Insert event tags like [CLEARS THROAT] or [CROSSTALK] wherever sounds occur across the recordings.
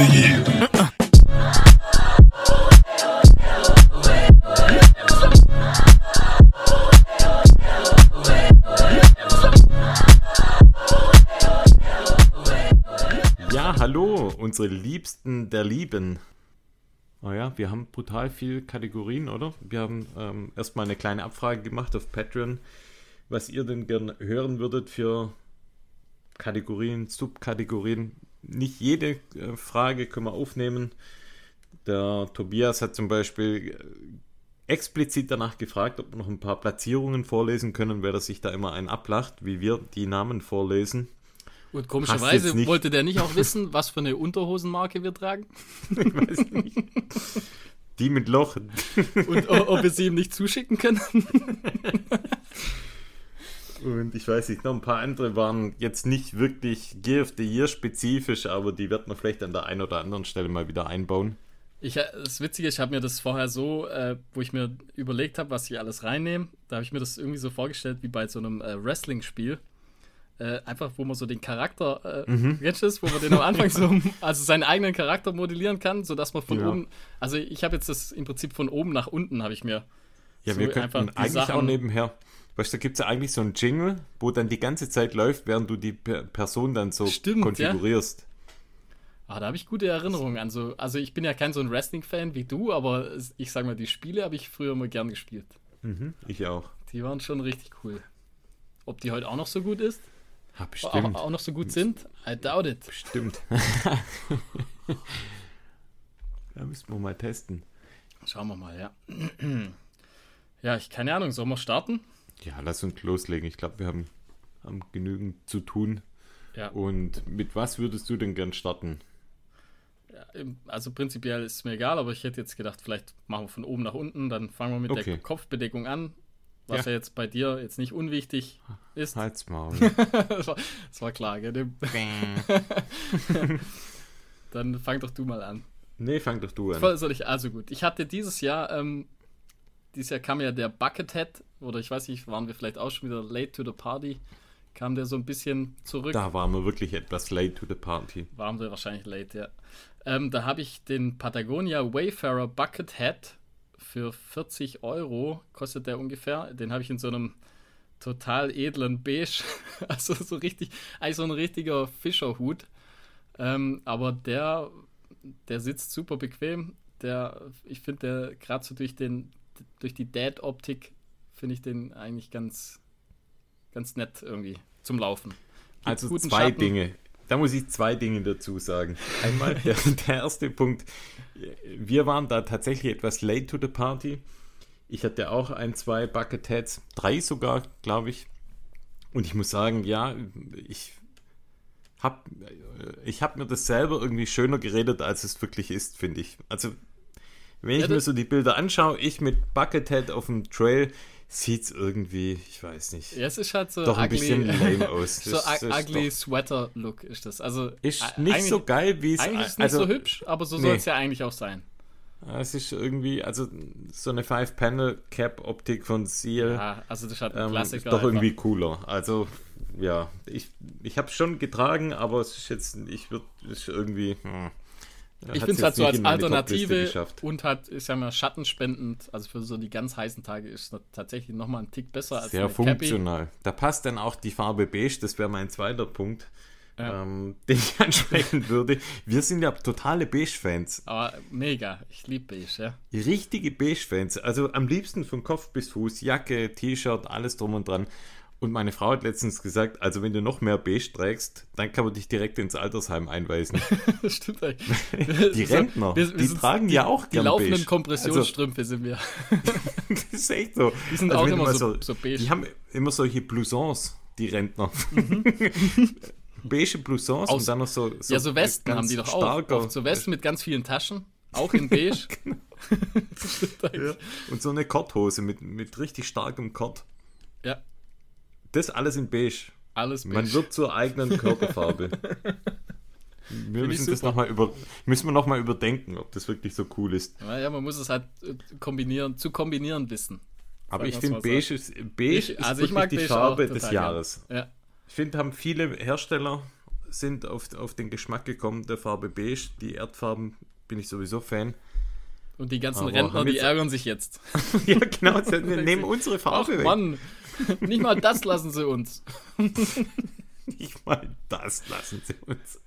Ja, hallo, unsere Liebsten der Lieben. Oh ja, wir haben brutal viele Kategorien, oder? Wir haben ähm, erstmal eine kleine Abfrage gemacht auf Patreon, was ihr denn gern hören würdet für Kategorien, Subkategorien. Nicht jede äh, Frage können wir aufnehmen. Der Tobias hat zum Beispiel äh, explizit danach gefragt, ob wir noch ein paar Platzierungen vorlesen können, weil er sich da immer einen ablacht, wie wir die Namen vorlesen. Und komischerweise wollte der nicht auch wissen, was für eine Unterhosenmarke wir tragen [LAUGHS] Ich weiß nicht. Die mit Loch. und ob wir sie ihm nicht zuschicken können. [LAUGHS] Und ich weiß nicht, noch ein paar andere waren jetzt nicht wirklich Gear of the Year spezifisch, aber die wird man vielleicht an der einen oder anderen Stelle mal wieder einbauen. Ich, äh, das Witzige, ich habe mir das vorher so, äh, wo ich mir überlegt habe, was ich alles reinnehme, da habe ich mir das irgendwie so vorgestellt wie bei so einem äh, Wrestling-Spiel. Äh, einfach, wo man so den Charakter, äh, Mhm. wo man den am Anfang so, [LAUGHS] also seinen eigenen Charakter modellieren kann, sodass man von Ja. oben, also ich habe jetzt das im Prinzip von oben nach unten, habe ich mir. Ja, so wir könnten die eigentlich auch Sachen- nebenher. Weißt du, da gibt es ja eigentlich so einen Jingle, wo dann die ganze Zeit läuft, während du die Per- Person dann so Stimmt, konfigurierst. Ah, da habe ich gute Erinnerungen an so. Also ich bin ja kein so ein Wrestling-Fan wie du, aber ich sag mal, die Spiele habe ich früher immer gern gespielt. Mhm, ich auch. Die waren schon richtig cool. Ob die heute auch noch so gut ist? Ja, Auch, bestimmt. auch noch so gut sind? I doubt it. Stimmt. [LAUGHS] da müssten wir mal testen. Schauen wir mal, ja. [CLEARS THROAT] Ja, ich keine Ahnung, sollen wir starten? Ja, lass uns loslegen. Ich glaube, wir haben, haben genügend zu tun. Ja. Und mit was würdest du denn gern starten? Also prinzipiell ist es mir egal, aber ich hätte jetzt gedacht, vielleicht machen wir von oben nach unten, dann fangen wir mit Okay. der Kopfbedeckung an. Was Ja. ja. jetzt bei dir jetzt nicht unwichtig ist. Halt's Maul. [LAUGHS] das, war, das war klar, gell? [LAUGHS] Dann fang doch du mal an. nee, fang doch du an. Soll ich, also gut. Ich hatte dieses Jahr, ähm, dieses Jahr kam ja der Buckethead, oder ich weiß nicht, waren wir vielleicht auch schon wieder late to the party, kam der so ein bisschen zurück. Da waren wir wirklich etwas late to the party. Waren wir wahrscheinlich late, ja. Ähm, da habe ich den Patagonia Wayfarer Buckethead für 40 Euro, kostet der ungefähr. Den habe ich in so einem total edlen Beige, [LAUGHS] also so richtig, eigentlich so ein richtiger Fischerhut. Ähm, aber der, der sitzt super bequem. Der, ich finde, der gerade so durch den, durch die Dad-Optik finde ich den eigentlich ganz, ganz nett irgendwie zum Laufen. Gibt Also zwei Schatten. Dinge. Da muss ich zwei Dinge dazu sagen. Einmal [LAUGHS] der, der erste Punkt. Wir waren da tatsächlich etwas late to the party. Ich hatte auch ein, zwei Bucketheads, drei sogar, glaube ich. Und ich muss sagen, ja, ich habe ich hab mir das selber irgendwie schöner geredet, als es wirklich ist, finde ich. Also, wenn ich Ja, mir so die Bilder anschaue, ich mit Buckethead auf dem Trail, sieht es irgendwie, ich weiß nicht, Ja, es ist halt so doch ein ugly, bisschen lame [LAUGHS] aus. so ist ugly doch- Sweater-Look ist das. Also Ist nicht so geil, wie es Eigentlich ist es nicht also, so hübsch, aber so nee. soll es ja eigentlich auch sein. Es ist irgendwie, also so eine Five-Panel-Cap-Optik von Seal Ja, also das ist ein ähm, ist Klassiker. doch einfach. irgendwie cooler. Also, ja, ich, ich habe es schon getragen, aber es ist jetzt, ich würde, es ist irgendwie. Hm, Ich finde es halt so als Alternative und halt ist ja mal schattenspendend. Also für so die ganz heißen Tage ist es tatsächlich nochmal ein Tick besser als Sehr eine Cappy. funktional. Da passt dann auch die Farbe beige, das wäre mein zweiter Punkt, Ja. ähm, den ich [LAUGHS] ansprechen würde. Wir sind ja totale Beige-Fans. Aber mega, ich liebe beige, ja. Richtige Beige-Fans. Also am liebsten von Kopf bis Fuß, Jacke, T-Shirt, alles drum und dran. Und meine Frau hat letztens gesagt, also wenn du noch mehr Beige trägst, dann kann man dich direkt ins Altersheim einweisen. [LAUGHS] Das stimmt eigentlich. Die Rentner, die sind tragen ja auch Die gern laufenden beige. Kompressionsstrümpfe sind wir. [LAUGHS] das ist echt so. Die sind Also auch immer so, so beige. Die haben immer solche Blousons, die Rentner. [LAUGHS] beige Blousons Aus- und dann noch so, so ja, so Westen haben die doch auch. starker- Oft so Westen mit ganz vielen Taschen, auch in beige. Genau. Ja. Und so eine Korthose mit, mit richtig starkem Kord. Ja, Das alles in beige. alles beige. Man wird zur eigenen Körperfarbe. [LAUGHS] Wir müssen das super. noch mal über, müssen wir nochmal überdenken, ob das wirklich so cool ist. Ja, ja, man muss es halt äh, kombinieren, zu kombinieren wissen. Aber ich finde, beige ist, beige Ich- ist also ich wirklich die Farbe des total Jahres. Ja. Ich finde, haben viele Hersteller sind auf, auf den Geschmack gekommen der Farbe Beige. Die Erdfarben bin ich sowieso Fan. Und die ganzen Aber Rentner, die ärgern sich jetzt. [LAUGHS] ja, genau, [LAUGHS] nehmen unsere Farbe Ach, weg. Mann, [LAUGHS] nicht mal das lassen sie uns. [LAUGHS] nicht mal das lassen sie uns.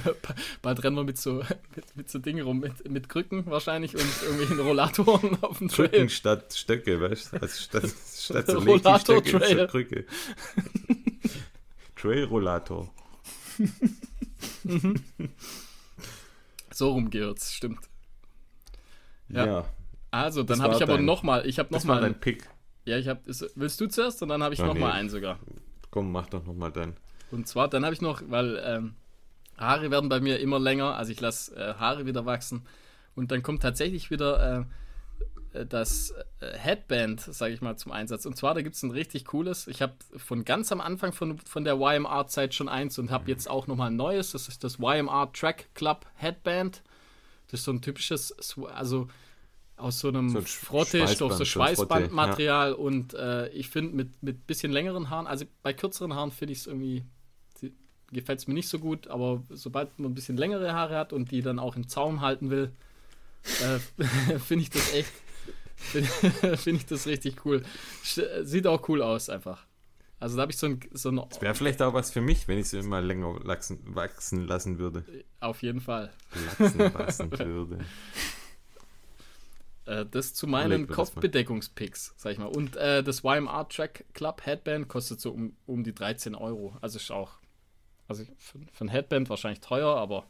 [LAUGHS] Bald rennen wir mit so, mit, mit so Dingen rum, mit, mit Krücken wahrscheinlich und irgendwelchen Rollatoren auf dem Trail. Krücken statt Stöcke, weißt du? Also statt, statt so Rollator-Trail. Krücke. Trail-Rollator. so rum gehört's, stimmt. Ja. ja. Also, dann habe ich aber nochmal, ich habe nochmal. dein Pick. Ja, ich habe, willst du zuerst und dann habe ich ja, nochmal nee. einen sogar. Komm, mach doch nochmal deinen. Und zwar, dann habe ich noch, weil ähm, Haare werden bei mir immer länger, also ich lasse äh, Haare wieder wachsen. Und dann kommt tatsächlich wieder äh, äh das äh, Headband, sage ich mal, zum Einsatz. Und zwar, da gibt es ein richtig cooles. Ich habe von ganz am Anfang von, von der YMR-Zeit schon eins und habe jetzt auch nochmal ein neues. Das ist das YMR Track Club Headband. Das ist so ein typisches, also aus so einem so Frottestoff, so Schweißbandmaterial. Ja. Und äh, ich finde mit, mit bisschen längeren Haaren, also bei kürzeren Haaren finde ich es irgendwie, gefällt es mir nicht so gut, aber sobald man ein bisschen längere Haare hat und die dann auch im Zaum halten will, äh, [LAUGHS] finde ich das echt, finde [LAUGHS] find ich das richtig cool. Sieht auch cool aus einfach. Also da habe ich so ein. So ein das wäre vielleicht auch was für mich, wenn ich sie immer länger wachsen, wachsen lassen würde. Auf jeden Fall. Wachsen lassen würde. [LAUGHS] Äh, das zu meinen Kopfbedeckungspicks, sag ich mal. Und äh, das YMR Track Club Headband kostet so um, um die 13 Euro. Also ist auch, also für, für ein Headband wahrscheinlich teuer, aber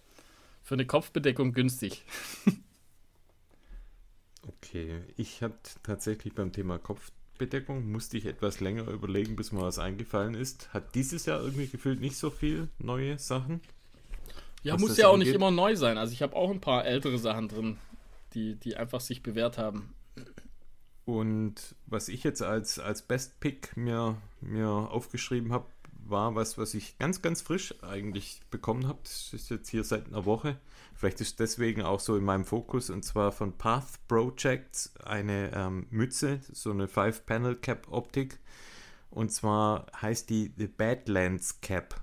für eine Kopfbedeckung günstig. [LAUGHS] okay, ich hatte tatsächlich beim Thema Kopfbedeckung, musste ich etwas länger überlegen, bis mir was eingefallen ist. Hat dieses Jahr irgendwie gefühlt nicht so viel neue Sachen? Ja, muss ja auch angeht? nicht immer neu sein. Also ich habe auch ein paar ältere Sachen drin die, die einfach sich bewährt haben. Und was ich jetzt als, als Best Pick mir, mir aufgeschrieben habe, war was, was ich ganz, ganz frisch eigentlich bekommen habe. Das ist jetzt hier seit einer Woche. Vielleicht ist deswegen auch so in meinem Fokus und zwar von Path Projects eine ähm, Mütze, so eine Five-Panel-Cap-Optik. Und zwar heißt die The Badlands Cap.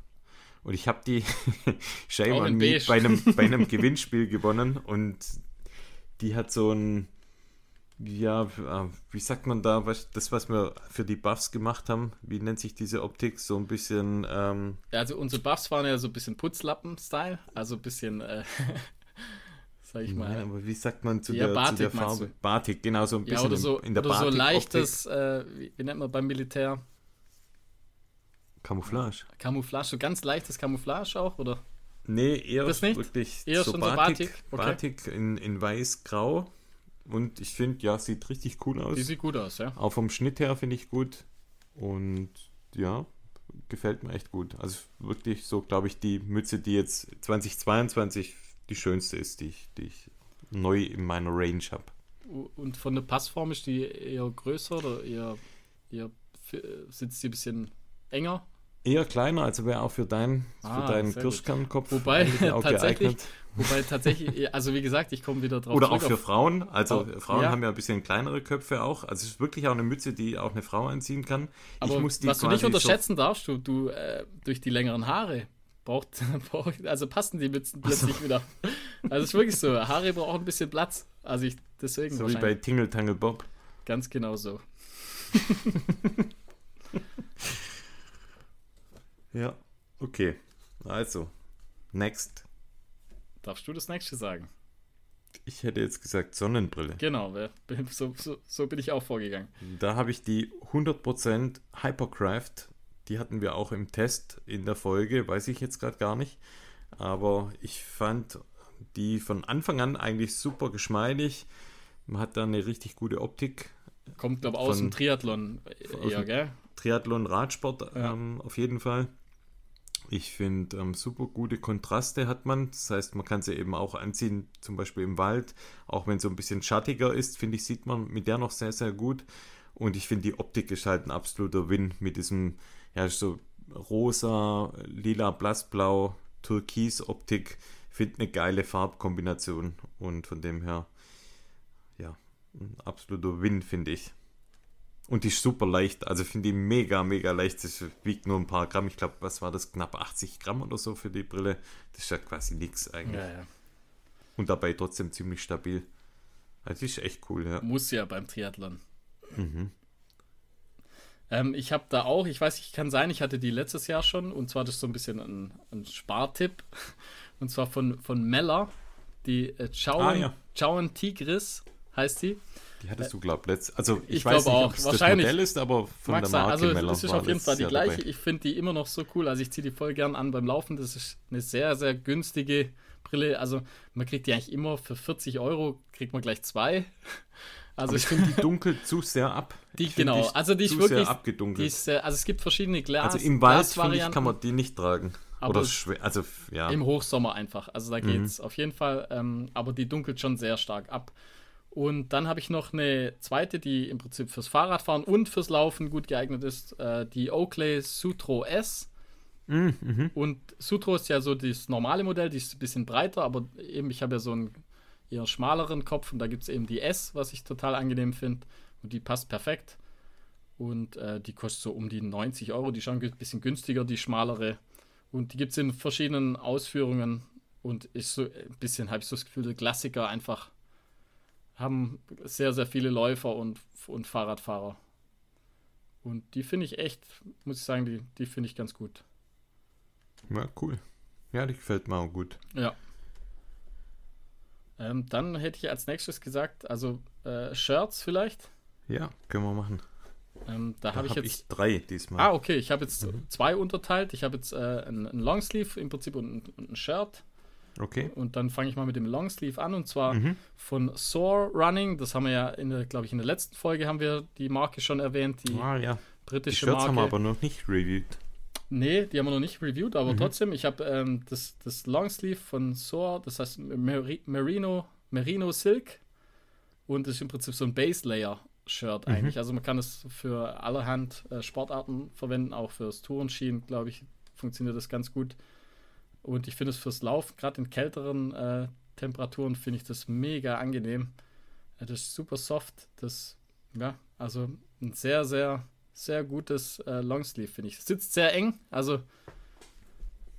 Und ich habe die [LAUGHS] Shame on me bei einem, [LAUGHS] bei einem Gewinnspiel gewonnen und die hat so ein, ja, äh, wie sagt man da, was, das, was wir für die Buffs gemacht haben, wie nennt sich diese Optik? So ein bisschen. Ähm ja, also unsere Buffs waren ja so ein bisschen Putzlappen-Style, also ein bisschen. Äh, [LAUGHS] sag ich mal. Ja, aber wie sagt man zu, ja, der, Batik, zu der Farbe? Batik, genau, so ein bisschen ja, oder so, in der oder Batik so leichtes, äh, wie, wie nennt man beim Militär? Camouflage. Camouflage, so ganz leichtes Camouflage auch, oder? Nee, eher das nicht? wirklich eher so Batik, so Batik, okay. In, in weiß-grau. Und ich finde, ja, sieht richtig cool aus. Die sieht gut aus, ja. Auch vom Schnitt her finde ich gut. Und ja, gefällt mir echt gut. Also wirklich so, glaube ich, die Mütze, die jetzt 2022 die schönste ist, die ich, die ich neu in meiner Range habe. Und von der Passform ist die eher größer oder eher, eher sitzt sie ein bisschen enger? Eher kleiner, also wäre auch für, dein, ah, für deinen Kirschkernkopf wobei, [LAUGHS] tatsächlich, wobei tatsächlich, also wie gesagt, ich komme wieder drauf Oder auch für Frauen, also oh, Frauen ja. haben ja ein bisschen kleinere Köpfe auch, also es ist wirklich auch eine Mütze, die auch eine Frau anziehen kann. Aber was du nicht unterschätzen darfst, du, du äh, durch die längeren Haare braucht, [LAUGHS] braucht, also passen die Mützen plötzlich so. wieder. Also es ist wirklich so, Haare brauchen ein bisschen Platz, also ich deswegen So wie bei Tingle Tangle Bob. Ganz genau so. [LAUGHS] Ja, okay. Also, next. Darfst du das nächste sagen? Ich hätte jetzt gesagt Sonnenbrille. Genau, [LAUGHS] so, so, so bin ich auch vorgegangen. Da habe ich die 100% Hypercraft. Die hatten wir auch im Test in der Folge, weiß ich jetzt gerade gar nicht. Aber ich fand die von Anfang an eigentlich super geschmeidig. Man hat da eine richtig gute Optik. Kommt, glaube ich, aus dem Triathlon eher, gell? Triathlon, Radsport ja. ähm, auf jeden Fall. Ich finde, ähm, super gute Kontraste hat man. Das heißt, man kann sie eben auch anziehen, zum Beispiel im Wald. Auch wenn es so ein bisschen schattiger ist, finde ich, sieht man mit der noch sehr, sehr gut. Und ich finde, die Optik ist halt ein absoluter Win mit diesem, ja, so rosa, lila, blassblau, türkis-Optik. Finde eine geile Farbkombination. Und von dem her, ja, ein absoluter Win, finde ich. Und die ist super leicht. Also finde ich mega, mega leicht. Das wiegt nur ein paar Gramm. Ich glaube, was war das? Knapp 80 Gramm oder so für die Brille. Das ist ja quasi nichts eigentlich. Ja, ja. Und dabei trotzdem ziemlich stabil. Also die ist echt cool, ja. Muss ja beim Triathlon. Mhm. Ähm, ich habe da auch, ich weiß nicht, kann sein, ich hatte die letztes Jahr schon. Und zwar das ist so ein bisschen ein, ein Spartipp. Und zwar von, von Meller. Die äh, Chowan, Ah, ja. Chowan Tigris heißt die. Die hattest du, glaube ich, letzt. Also ich, Ich weiß nicht, auch. ob es das. Modell ist, aber von Mag der. Marke Also Meller das ist auf jeden Fall die gleiche. dabei. Ich finde die immer noch so cool. Also ich ziehe die voll gern an beim Laufen. Das ist eine sehr, sehr günstige Brille. Also man kriegt die eigentlich immer für 40 Euro, kriegt man gleich zwei. Also Aber ich finde, die [LAUGHS] dunkelt zu sehr ab. Die- genau. Also die ist zu wirklich- sehr abgedunkelt. die ist, äh, also es gibt verschiedene Glas. also im Wald, finde ich, kann man die nicht tragen. Aber Oder schwer. Also, ja. Im Hochsommer einfach. Also da Mhm. geht's auf jeden Fall. Ähm, aber die dunkelt schon sehr stark ab. Und dann habe ich noch eine zweite, die im Prinzip fürs Fahrradfahren und fürs Laufen gut geeignet ist. Äh, die Oakley Sutro S. Mhm, mhm. Und Sutro ist ja so das normale Modell, die ist ein bisschen breiter, aber eben ich habe ja so einen eher schmaleren Kopf und da gibt es eben die S, was ich total angenehm finde. Und die passt perfekt. Und äh, die kostet so um die 90 Euro. Die ist schon ein bisschen günstiger, die schmalere. Und die gibt es in verschiedenen Ausführungen. Und ist so ein bisschen, habe ich so das Gefühl, der Klassiker einfach. Haben sehr, sehr viele Läufer und, und Fahrradfahrer. Und die finde ich echt, muss ich sagen, die, die finde ich ganz gut. ja, cool. Ja, die gefällt mir auch gut. Ja. Ähm, dann hätte ich als nächstes gesagt, also äh, Shirts vielleicht. Ja, können wir machen. Ähm, da Da habe ich hab jetzt. drei diesmal. Ah, okay, ich habe jetzt zwei unterteilt. Ich habe jetzt äh, ein, ein Longsleeve im Prinzip und ein, und ein Shirt. Okay. Und dann fange ich mal mit dem Longsleeve an und zwar Mhm. von Soar Running. Das haben wir ja, glaube ich, in der letzten Folge haben wir die Marke schon erwähnt, die Ah ja. Die britische Shirts Marke. haben wir aber noch nicht reviewed. Nee, die haben wir noch nicht reviewed, aber Mhm. trotzdem, ich habe ähm, das, das Longsleeve von Soar, das heißt Meri Merino, Merino Silk und das ist im Prinzip so ein Base Layer Shirt Mhm. eigentlich. Also man kann es für allerhand äh, Sportarten verwenden, auch fürs Tourenskien, glaube ich, funktioniert das ganz gut. Und ich finde es fürs Laufen, gerade in kälteren äh, Temperaturen, finde ich das mega angenehm. Äh, das ist super soft. Das, ja, also ein sehr, sehr, sehr gutes äh, Longsleeve, finde ich. Sitzt sehr eng, also,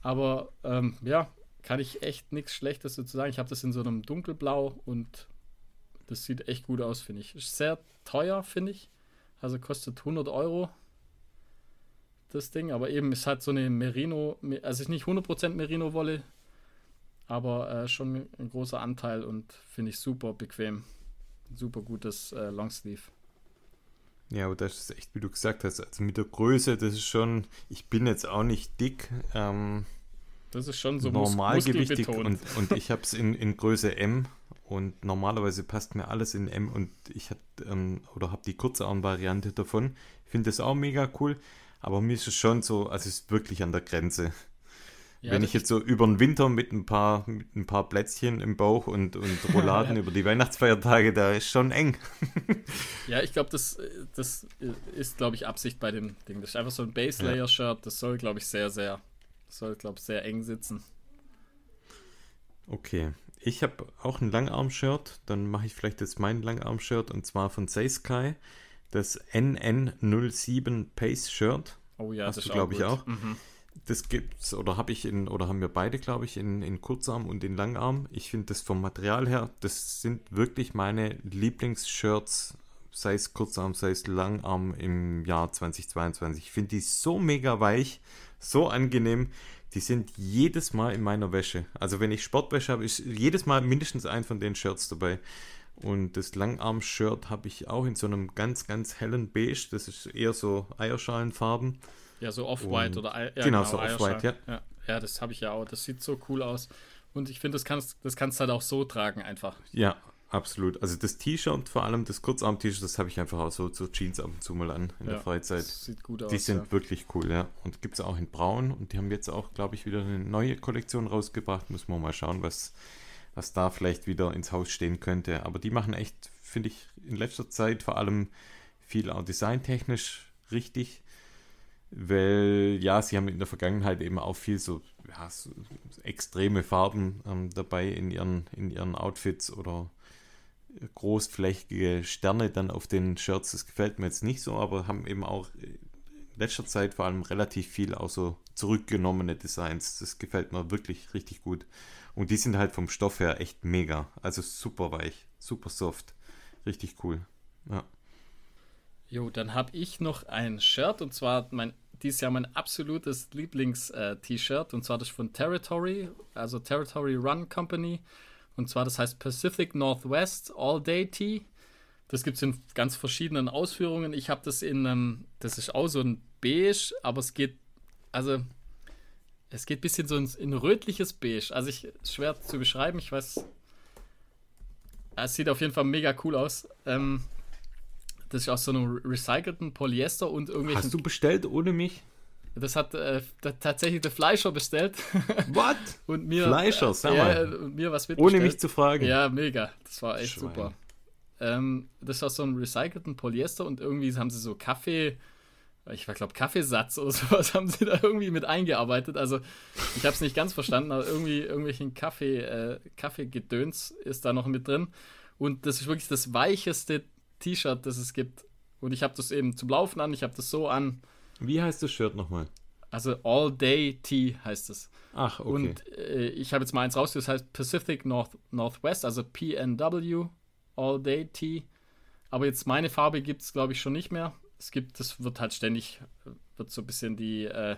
aber ähm, ja, kann ich echt nichts Schlechtes dazu sagen. Ich habe das in so einem dunkelblau und das sieht echt gut aus, finde ich. Ist sehr teuer, finde ich. Also kostet 100 Euro das Ding, aber eben ist halt so eine Merino, also nicht 100% Merino-Wolle, aber äh, schon ein großer Anteil und finde ich super bequem. Super gutes äh, Longsleeve. Ja, aber das ist echt, wie du gesagt hast, also mit der Größe, das ist schon, ich bin jetzt auch nicht dick, ähm, Das ist schon so normalgewichtig und, und [LAUGHS] ich habe es in, in Größe M und normalerweise passt mir alles in M und ich hatte ähm, oder habe die Kurzarm-Variante davon. Ich finde das auch mega cool, aber mir ist es schon so, also es ist wirklich an der Grenze. Ja, Wenn ich jetzt so über den Winter mit ein paar, mit ein paar Plätzchen im Bauch und, und [LAUGHS] Rouladen über die Weihnachtsfeiertage, da ist schon eng. [LAUGHS] Ja, ich glaube, das, das ist, glaube ich, Absicht bei dem Ding. Das ist einfach so ein Base-Layer-Shirt. Das soll, glaube ich, sehr, sehr, soll, glaube ich, sehr eng sitzen. Okay, ich habe auch ein Langarm-Shirt. Dann mache ich vielleicht jetzt mein Langarm-Shirt und zwar von Seiskai. Das NN07 Pace Shirt. Oh ja, Hast das du, ist glaub ich, auch? Mhm. Das gibt's oder habe ich in oder haben wir beide, glaube ich, in, in Kurzarm und in Langarm. Ich finde das vom Material her, das sind wirklich meine Lieblingsshirts, sei es Kurzarm, sei es Langarm im Jahr 2022. Ich finde die so mega weich, so angenehm. Die sind jedes Mal in meiner Wäsche. Also wenn ich Sportwäsche habe, ist jedes Mal mindestens ein von den Shirts dabei. Und das Langarm-Shirt habe ich auch in so einem ganz, ganz hellen Beige. Das ist eher so Eierschalenfarben. Ja, so Off-White oder ja, genau, so Eierschalen. Off-White, ja. Ja, das habe ich ja auch. Das sieht so cool aus. Und ich finde, das kannst, das kannst du halt auch so tragen einfach. Ja, absolut. Also das T-Shirt, vor allem das Kurzarm-T-Shirt, das habe ich einfach auch so zur Jeans ab und zu mal an in ja, der Freizeit. Das sieht gut aus. Die sind ja. wirklich cool, ja. Und gibt es auch in Braun und die haben jetzt auch, glaube ich, wieder eine neue Kollektion rausgebracht. Müssen wir mal schauen, was, was da vielleicht wieder ins Haus stehen könnte. Aber die machen echt, finde ich, in letzter Zeit vor allem viel auch designtechnisch richtig. Weil, ja, sie haben in der Vergangenheit eben auch viel so, ja, so extreme Farben ähm, dabei in ihren, in ihren Outfits oder großflächige Sterne dann auf den Shirts. Das gefällt mir jetzt nicht so, aber haben eben auch in letzter Zeit vor allem relativ viel auch so zurückgenommene Designs. Das gefällt mir wirklich richtig gut. Und die sind halt vom Stoff her echt mega. Also super weich, super soft. Richtig cool. Ja. Jo, dann habe ich noch ein Shirt und zwar mein dieses Jahr mein absolutes Lieblings-T-Shirt und zwar das von Territory, also Territory Run Company. Und zwar das heißt Pacific Northwest All Day Tee. Das gibt es in ganz verschiedenen Ausführungen. Ich habe das in einem, das ist auch so ein Beige, aber es geht, also es geht ein bisschen so in, in rötliches Beige. Also ich, schwer zu beschreiben, ich weiß, es sieht auf jeden Fall mega cool aus. Ähm, das ist aus so einem recycelten Polyester und irgendwelchen. Hast du bestellt ohne mich? Das hat äh, tatsächlich der Fleischer bestellt. [LAUGHS] What? und mir, Fleischer, sag mal. Äh, mir was Ohne mich zu fragen. Ja, mega. Das war echt Schwein. super. Ähm, das ist aus so einem recycelten Polyester und irgendwie haben sie so Kaffee, ich glaube Kaffeesatz oder [LAUGHS] sowas haben sie da irgendwie mit eingearbeitet. Also ich habe es nicht ganz verstanden, aber irgendwie irgendwelchen Kaffee, äh, Kaffeegedöns ist da noch mit drin. Und das ist wirklich das weicheste T-Shirt, das es gibt. Und ich habe das eben zum Laufen an, ich habe das so an. Wie heißt das Shirt nochmal? Also All Day Tea heißt es. Ach, okay. Und äh, ich habe jetzt mal eins rausgesucht, das heißt Pacific North, Northwest, also PNW All Day Tea. Aber jetzt meine Farbe gibt es, glaube ich, schon nicht mehr. Es gibt, das wird halt ständig, wird so ein bisschen die, äh,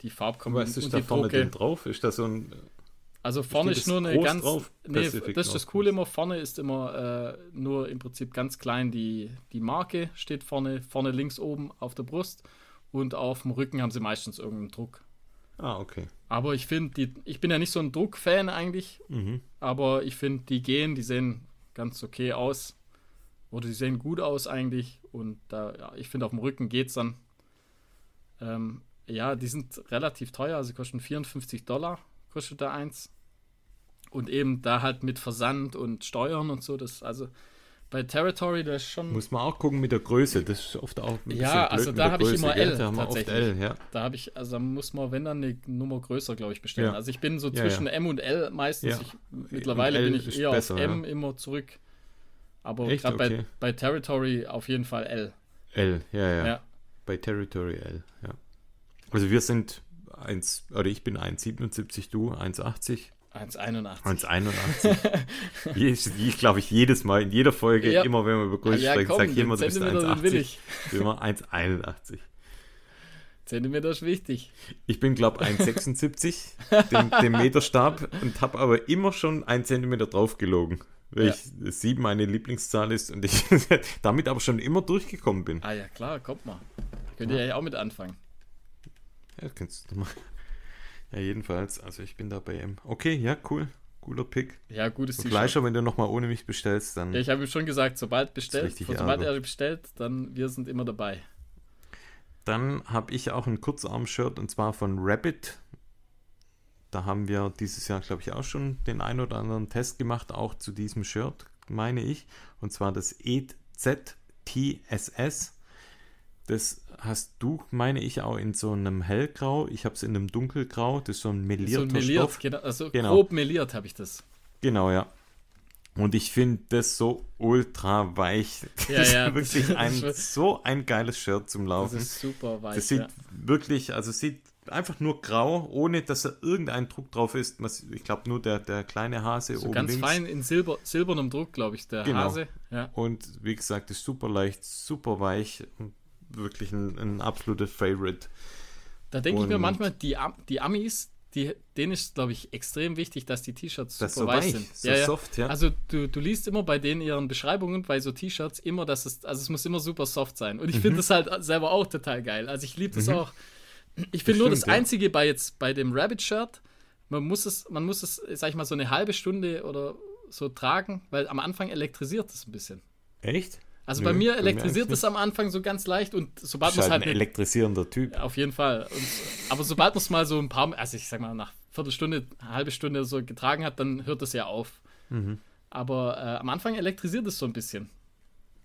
die Farbkombination. Was ist da vorne denn drauf? Ist das so ein also vorne ist nur eine ganz. Drauf, nee, das ist das Coole immer. Vorne ist immer äh, nur im Prinzip ganz klein die, die Marke, steht vorne, vorne links oben auf der Brust und auf dem Rücken haben sie meistens irgendeinen Druck. Ah, okay. Aber ich finde, ich bin ja nicht so ein Druckfan eigentlich, mhm. aber ich finde, die gehen, die sehen ganz okay aus. Oder die sehen gut aus eigentlich. Und da, ja, ich finde, auf dem Rücken geht es dann. Ähm, ja, die sind relativ teuer, also kosten 54 Dollar kostet da eins. Und eben da halt mit Versand und Steuern und so, das also bei Territory, das ist schon. Muss man auch gucken mit der Größe, das ist oft auch ein Ja, also da habe ich immer L. Da haben wir oft L, ja. Da habe ich, also da muss man, wenn dann eine Nummer größer, glaube ich, bestellen. Ja. Also ich bin so zwischen ja, ja. M und L meistens. Ich, mittlerweile bin ich eher besser, auf M immer zurück. Aber gerade okay. bei, bei Territory auf jeden Fall L. L, ja, ja. Bei Territory L, ja. Also wir sind 1, oder ich bin 1,77, du 1,80. 1,81. 1,81. ich glaube ich jedes Mal, in jeder Folge, ja. immer wenn wir über Größe ja, sprechen, sage ich immer, du bist 1,80. Immer 1,81. Zentimeter ist wichtig. Ich bin, glaube ich, 1,76, den, den Meterstab, und habe aber immer schon 1 Zentimeter draufgelogen. Weil ja. ich 7 meine Lieblingszahl ist und ich [LAUGHS] damit aber schon immer durchgekommen bin. Ah ja, klar, kommt mal. Könnt ihr ja auch mit anfangen. Ja, kannst du mal. Ja, jedenfalls, also ich bin da bei ihm. Okay, ja, cool. Cooler Pick. Ja, gutes T-Shirt. Fleischer, wenn du nochmal ohne mich bestellst, dann. Ja, ich habe ihm schon gesagt, sobald bestellt, sobald er bestellt, dann wir sind immer dabei. Dann habe ich auch ein Kurzarm-Shirt und zwar von Rabbit. Da haben wir dieses Jahr, glaube ich, auch schon den ein oder anderen Test gemacht, auch zu diesem Shirt, meine ich. Und zwar das EZTSS. Das hast du, meine ich, auch in so einem hellgrau. Ich habe es in einem dunkelgrau. Das ist so ein melierter so meliert, Stoff. Genau, also genau. grob meliert habe ich das. Genau, ja. Und ich finde das so ultra weich. Ja, [LAUGHS] das ja, ist wirklich ein, so ein geiles Shirt zum Laufen. Das ist super weich. Das sieht ja. wirklich, also sieht einfach nur grau, ohne dass da irgendein Druck drauf ist. Ich glaube nur der, der kleine Hase so oben ganz links. fein in Silber, silbernem Druck, glaube ich, der genau. Hase. Ja. Und wie gesagt, ist super leicht, super weich und wirklich ein, ein absolutes Favorite. Da denke ich mir manchmal, die, die Amis, die, denen ist, glaube ich, extrem wichtig, dass die T-Shirts super so weich, sind. So ja, soft, ja. Also du, du liest immer bei denen ihren Beschreibungen bei so T-Shirts immer, dass es, also es muss immer super soft sein. Und ich mhm. finde das halt selber auch total geil. Also ich liebe das mhm. auch. Ich finde nur das Einzige ja. bei jetzt bei dem Rabbit-Shirt, man muss es, man muss es, sag ich mal, so eine halbe Stunde oder so tragen, weil am Anfang elektrisiert es ein bisschen. Echt? Also Nö, bei mir elektrisiert es am Anfang so ganz leicht und sobald man es halt. Ein elektrisierender Typ. Auf jeden Fall. Und, aber sobald man es mal so ein paar, also ich sag mal, nach Viertelstunde, eine halbe Stunde so getragen hat, dann hört es ja auf. Mhm. Aber äh, am Anfang elektrisiert es so ein bisschen.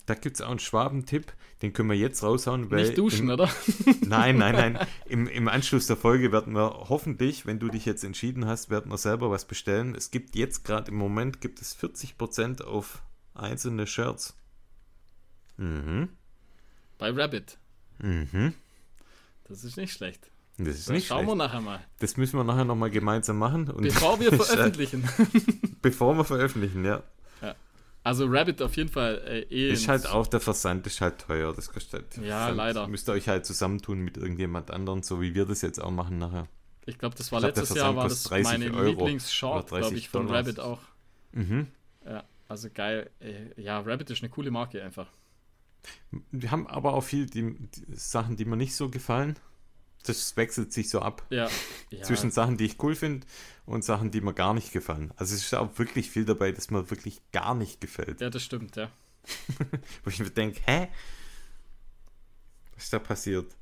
Da gibt es auch einen Schwabentipp, den können wir jetzt raushauen. Weil Nicht duschen, im, oder? [LAUGHS] Nein, nein, nein. Im, Im Anschluss der Folge werden wir hoffentlich, wenn du dich jetzt entschieden hast, werden wir selber was bestellen. Es gibt jetzt gerade im Moment gibt es 40% auf einzelne Shirts. Mhm. Bei Rabbit. Mhm. Das ist nicht schlecht. Das ist Das nicht schauen wir schlecht. nachher mal. Das müssen wir nachher nochmal gemeinsam machen. Und Bevor wir [LAUGHS] veröffentlichen. Bevor wir veröffentlichen, ja. Also Rabbit auf jeden Fall äh, eh. Ist halt auch, der Versand ist halt teuer. Das kostet. Ja, Versand. leider. Müsst ihr euch halt zusammentun mit irgendjemand anderem, so wie wir das jetzt auch machen nachher. Ich glaube, das war glaub, letztes Jahr war das 30 meine Lieblingsshort, oder 30 glaube ich, von Dollar. Rabbit auch. Mhm. Ja, also geil. Äh, Ja, Rabbit ist eine coole Marke einfach. Wir haben aber auch viel die, die Sachen, die mir nicht so gefallen. Das wechselt sich so ab. Ja. [LAUGHS] ja Zwischen Sachen, die ich cool finde und Sachen, die mir gar nicht gefallen. Also es ist auch wirklich viel dabei, das mir wirklich gar nicht gefällt. ja, das stimmt, ja. [LAUGHS] Wo ich mir denke, hä? Was ist da passiert?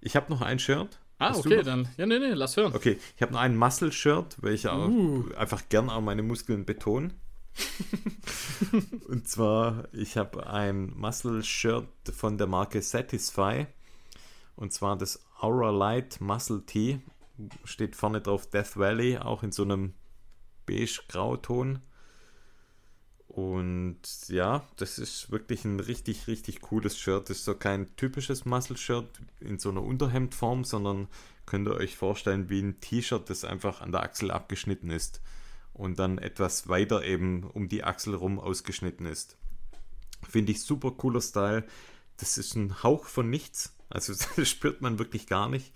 Ich habe noch ein Shirt. Ah, okay, dann. Ja, nee, nee, lass hören. Okay, ich habe noch ein Muscle-Shirt, weil ich auch Uh. einfach gern auch meine Muskeln betone. [LAUGHS] und zwar, ich habe ein Muscle-Shirt von der Marke Satisfy. Und zwar das Aura Light Muscle Tee. Steht vorne drauf Death Valley, auch in so einem beige-grauton. Und ja, das ist wirklich ein richtig, richtig cooles Shirt. Das ist so kein typisches Muscle-Shirt in so einer Unterhemdform, sondern könnt ihr euch vorstellen wie ein T-Shirt, das einfach an der Achsel abgeschnitten ist und dann etwas weiter eben um die Achsel rum ausgeschnitten ist. Finde ich super cooler Style. Das ist ein Hauch von nichts. Also [LAUGHS] das spürt man wirklich gar nicht.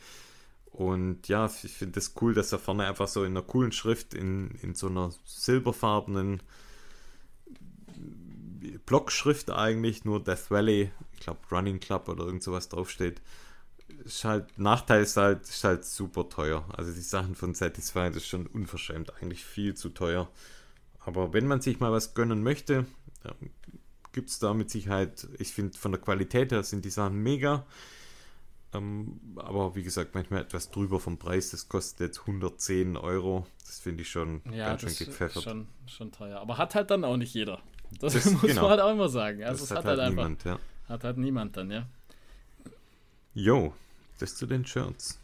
Und ja, ich finde es das cool, dass da vorne einfach so in einer coolen Schrift, in, in so einer silberfarbenen Blockschrift eigentlich, nur Death Valley, ich glaube Running Club oder irgend sowas draufsteht. Ist halt, Nachteil ist halt, ist halt super teuer. Also die Sachen von Satisfy, das ist schon unverschämt, eigentlich viel zu teuer. Aber wenn man sich mal was gönnen möchte, gibt es da mit Sicherheit, ich finde von der Qualität her sind die Sachen mega. Ähm, aber wie gesagt, manchmal etwas drüber vom Preis. Das kostet jetzt 110 Euro. Das finde ich schon Ja, ganz schön gepfeffert. schon, schon teuer. Aber hat halt dann auch nicht jeder. [LAUGHS] Das, Das- muss genau. man halt auch immer sagen. Also das es hat halt, einfach, niemand, ja. hat halt niemand dann, ja. Jo, das zu den Shirts.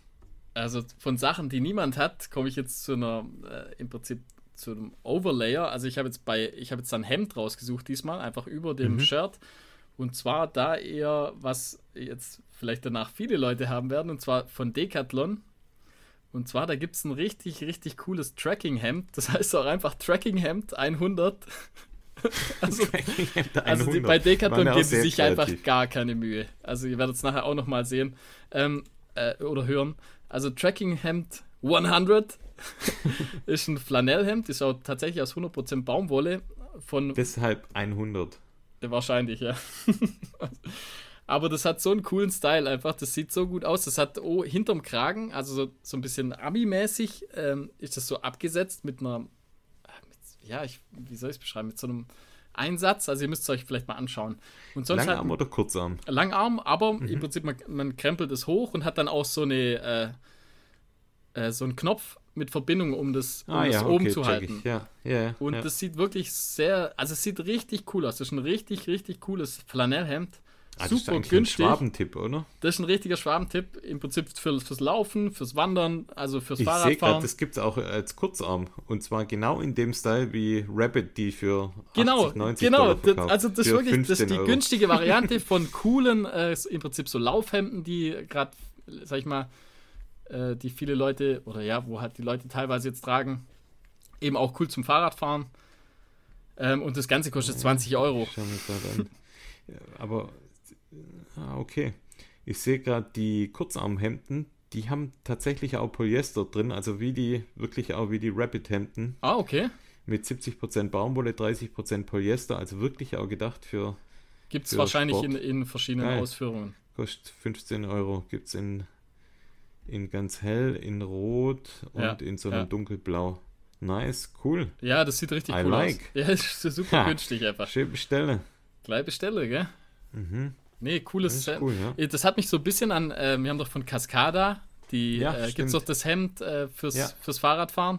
Also von Sachen, die niemand hat, komme ich jetzt zu einer, äh, im Prinzip zu einem Overlayer. Also ich habe jetzt bei, ich habe jetzt ein Hemd rausgesucht diesmal, einfach über dem Mhm. Shirt. Und zwar da eher, was jetzt vielleicht danach viele Leute haben werden, und zwar von Decathlon. Und zwar, da gibt es ein richtig, richtig cooles Tracking-Hemd. Das heißt auch einfach Tracking-Hemd 100. [LAUGHS] also, also die, bei Decathlon geben sie sich einfach gar keine Mühe. Also ihr werdet es nachher auch nochmal sehen ähm, äh, oder hören. Also Tracking-Hemd 100 [LAUGHS] ist ein Flanellhemd, ist auch tatsächlich aus 100% Baumwolle von Deshalb 100. Wahrscheinlich, ja. [LAUGHS] Aber das hat so einen coolen Style einfach. Das sieht so gut aus. Das hat oh, hinterm Kragen, also so, so ein bisschen Ami-mäßig, ähm, ist das so abgesetzt mit einer, mit, ja, ich, wie soll ich es beschreiben? Mit so einem Einsatz. Also ihr müsst es euch vielleicht mal anschauen. Und sonst Langarm hat oder Kurzarm? Langarm, aber im Prinzip man, man krempelt es hoch und hat dann auch so eine äh, äh, so einen Knopf mit Verbindung, um das, um das oben zu check halten. Ich. Ja, ja. Und ja. das sieht wirklich sehr, also es sieht richtig cool aus. Das ist ein richtig, richtig cooles Flanellhemd. Ah, das ist Super günstig. Ein Schwabentipp, oder? Das ist ein richtiger Schwabentipp. Im Prinzip für, fürs Laufen, fürs Wandern, also fürs Ich sehe gerade, Fahrradfahren. das gibt es auch als Kurzarm. Und zwar genau in dem Style wie Rabbit, die für 80, Genau, 90 genau. Dollar verkauft. also das ist wirklich das ist 15 die Euro. günstige Variante [LAUGHS] von coolen, äh, im Prinzip so Laufhemden, die gerade, sag ich mal, äh, die viele Leute, oder ja, wo halt die Leute teilweise jetzt tragen, eben auch cool zum Fahrradfahren. Ähm, und das Ganze kostet 20 Euro. Aber, ah, okay. Ich sehe gerade die Kurzarmhemden, die haben tatsächlich auch Polyester drin, also wie die, wirklich auch wie die Rabbit-Hemden Ah, okay. mit 70% Baumwolle, 30% Polyester, also wirklich auch gedacht für, Gibt es wahrscheinlich in, Sport. in verschiedenen Geil. Ausführungen. kostet 15 Euro, gibt es in, in ganz hell, in rot und Ja, in so einem ja. dunkelblau. Nice, cool. Ja, das sieht richtig I cool like. aus. Ja, ist super Ha. günstig einfach. Schön bestelle. Gleich bestelle, gell? Mhm. Nee, cooles Das ist Set. cool, ja. Das hat mich so ein bisschen an, äh, wir haben doch von Cascada, die Ja, äh, gibt stimmt. es doch das Hemd äh, fürs, Ja. fürs Fahrradfahren.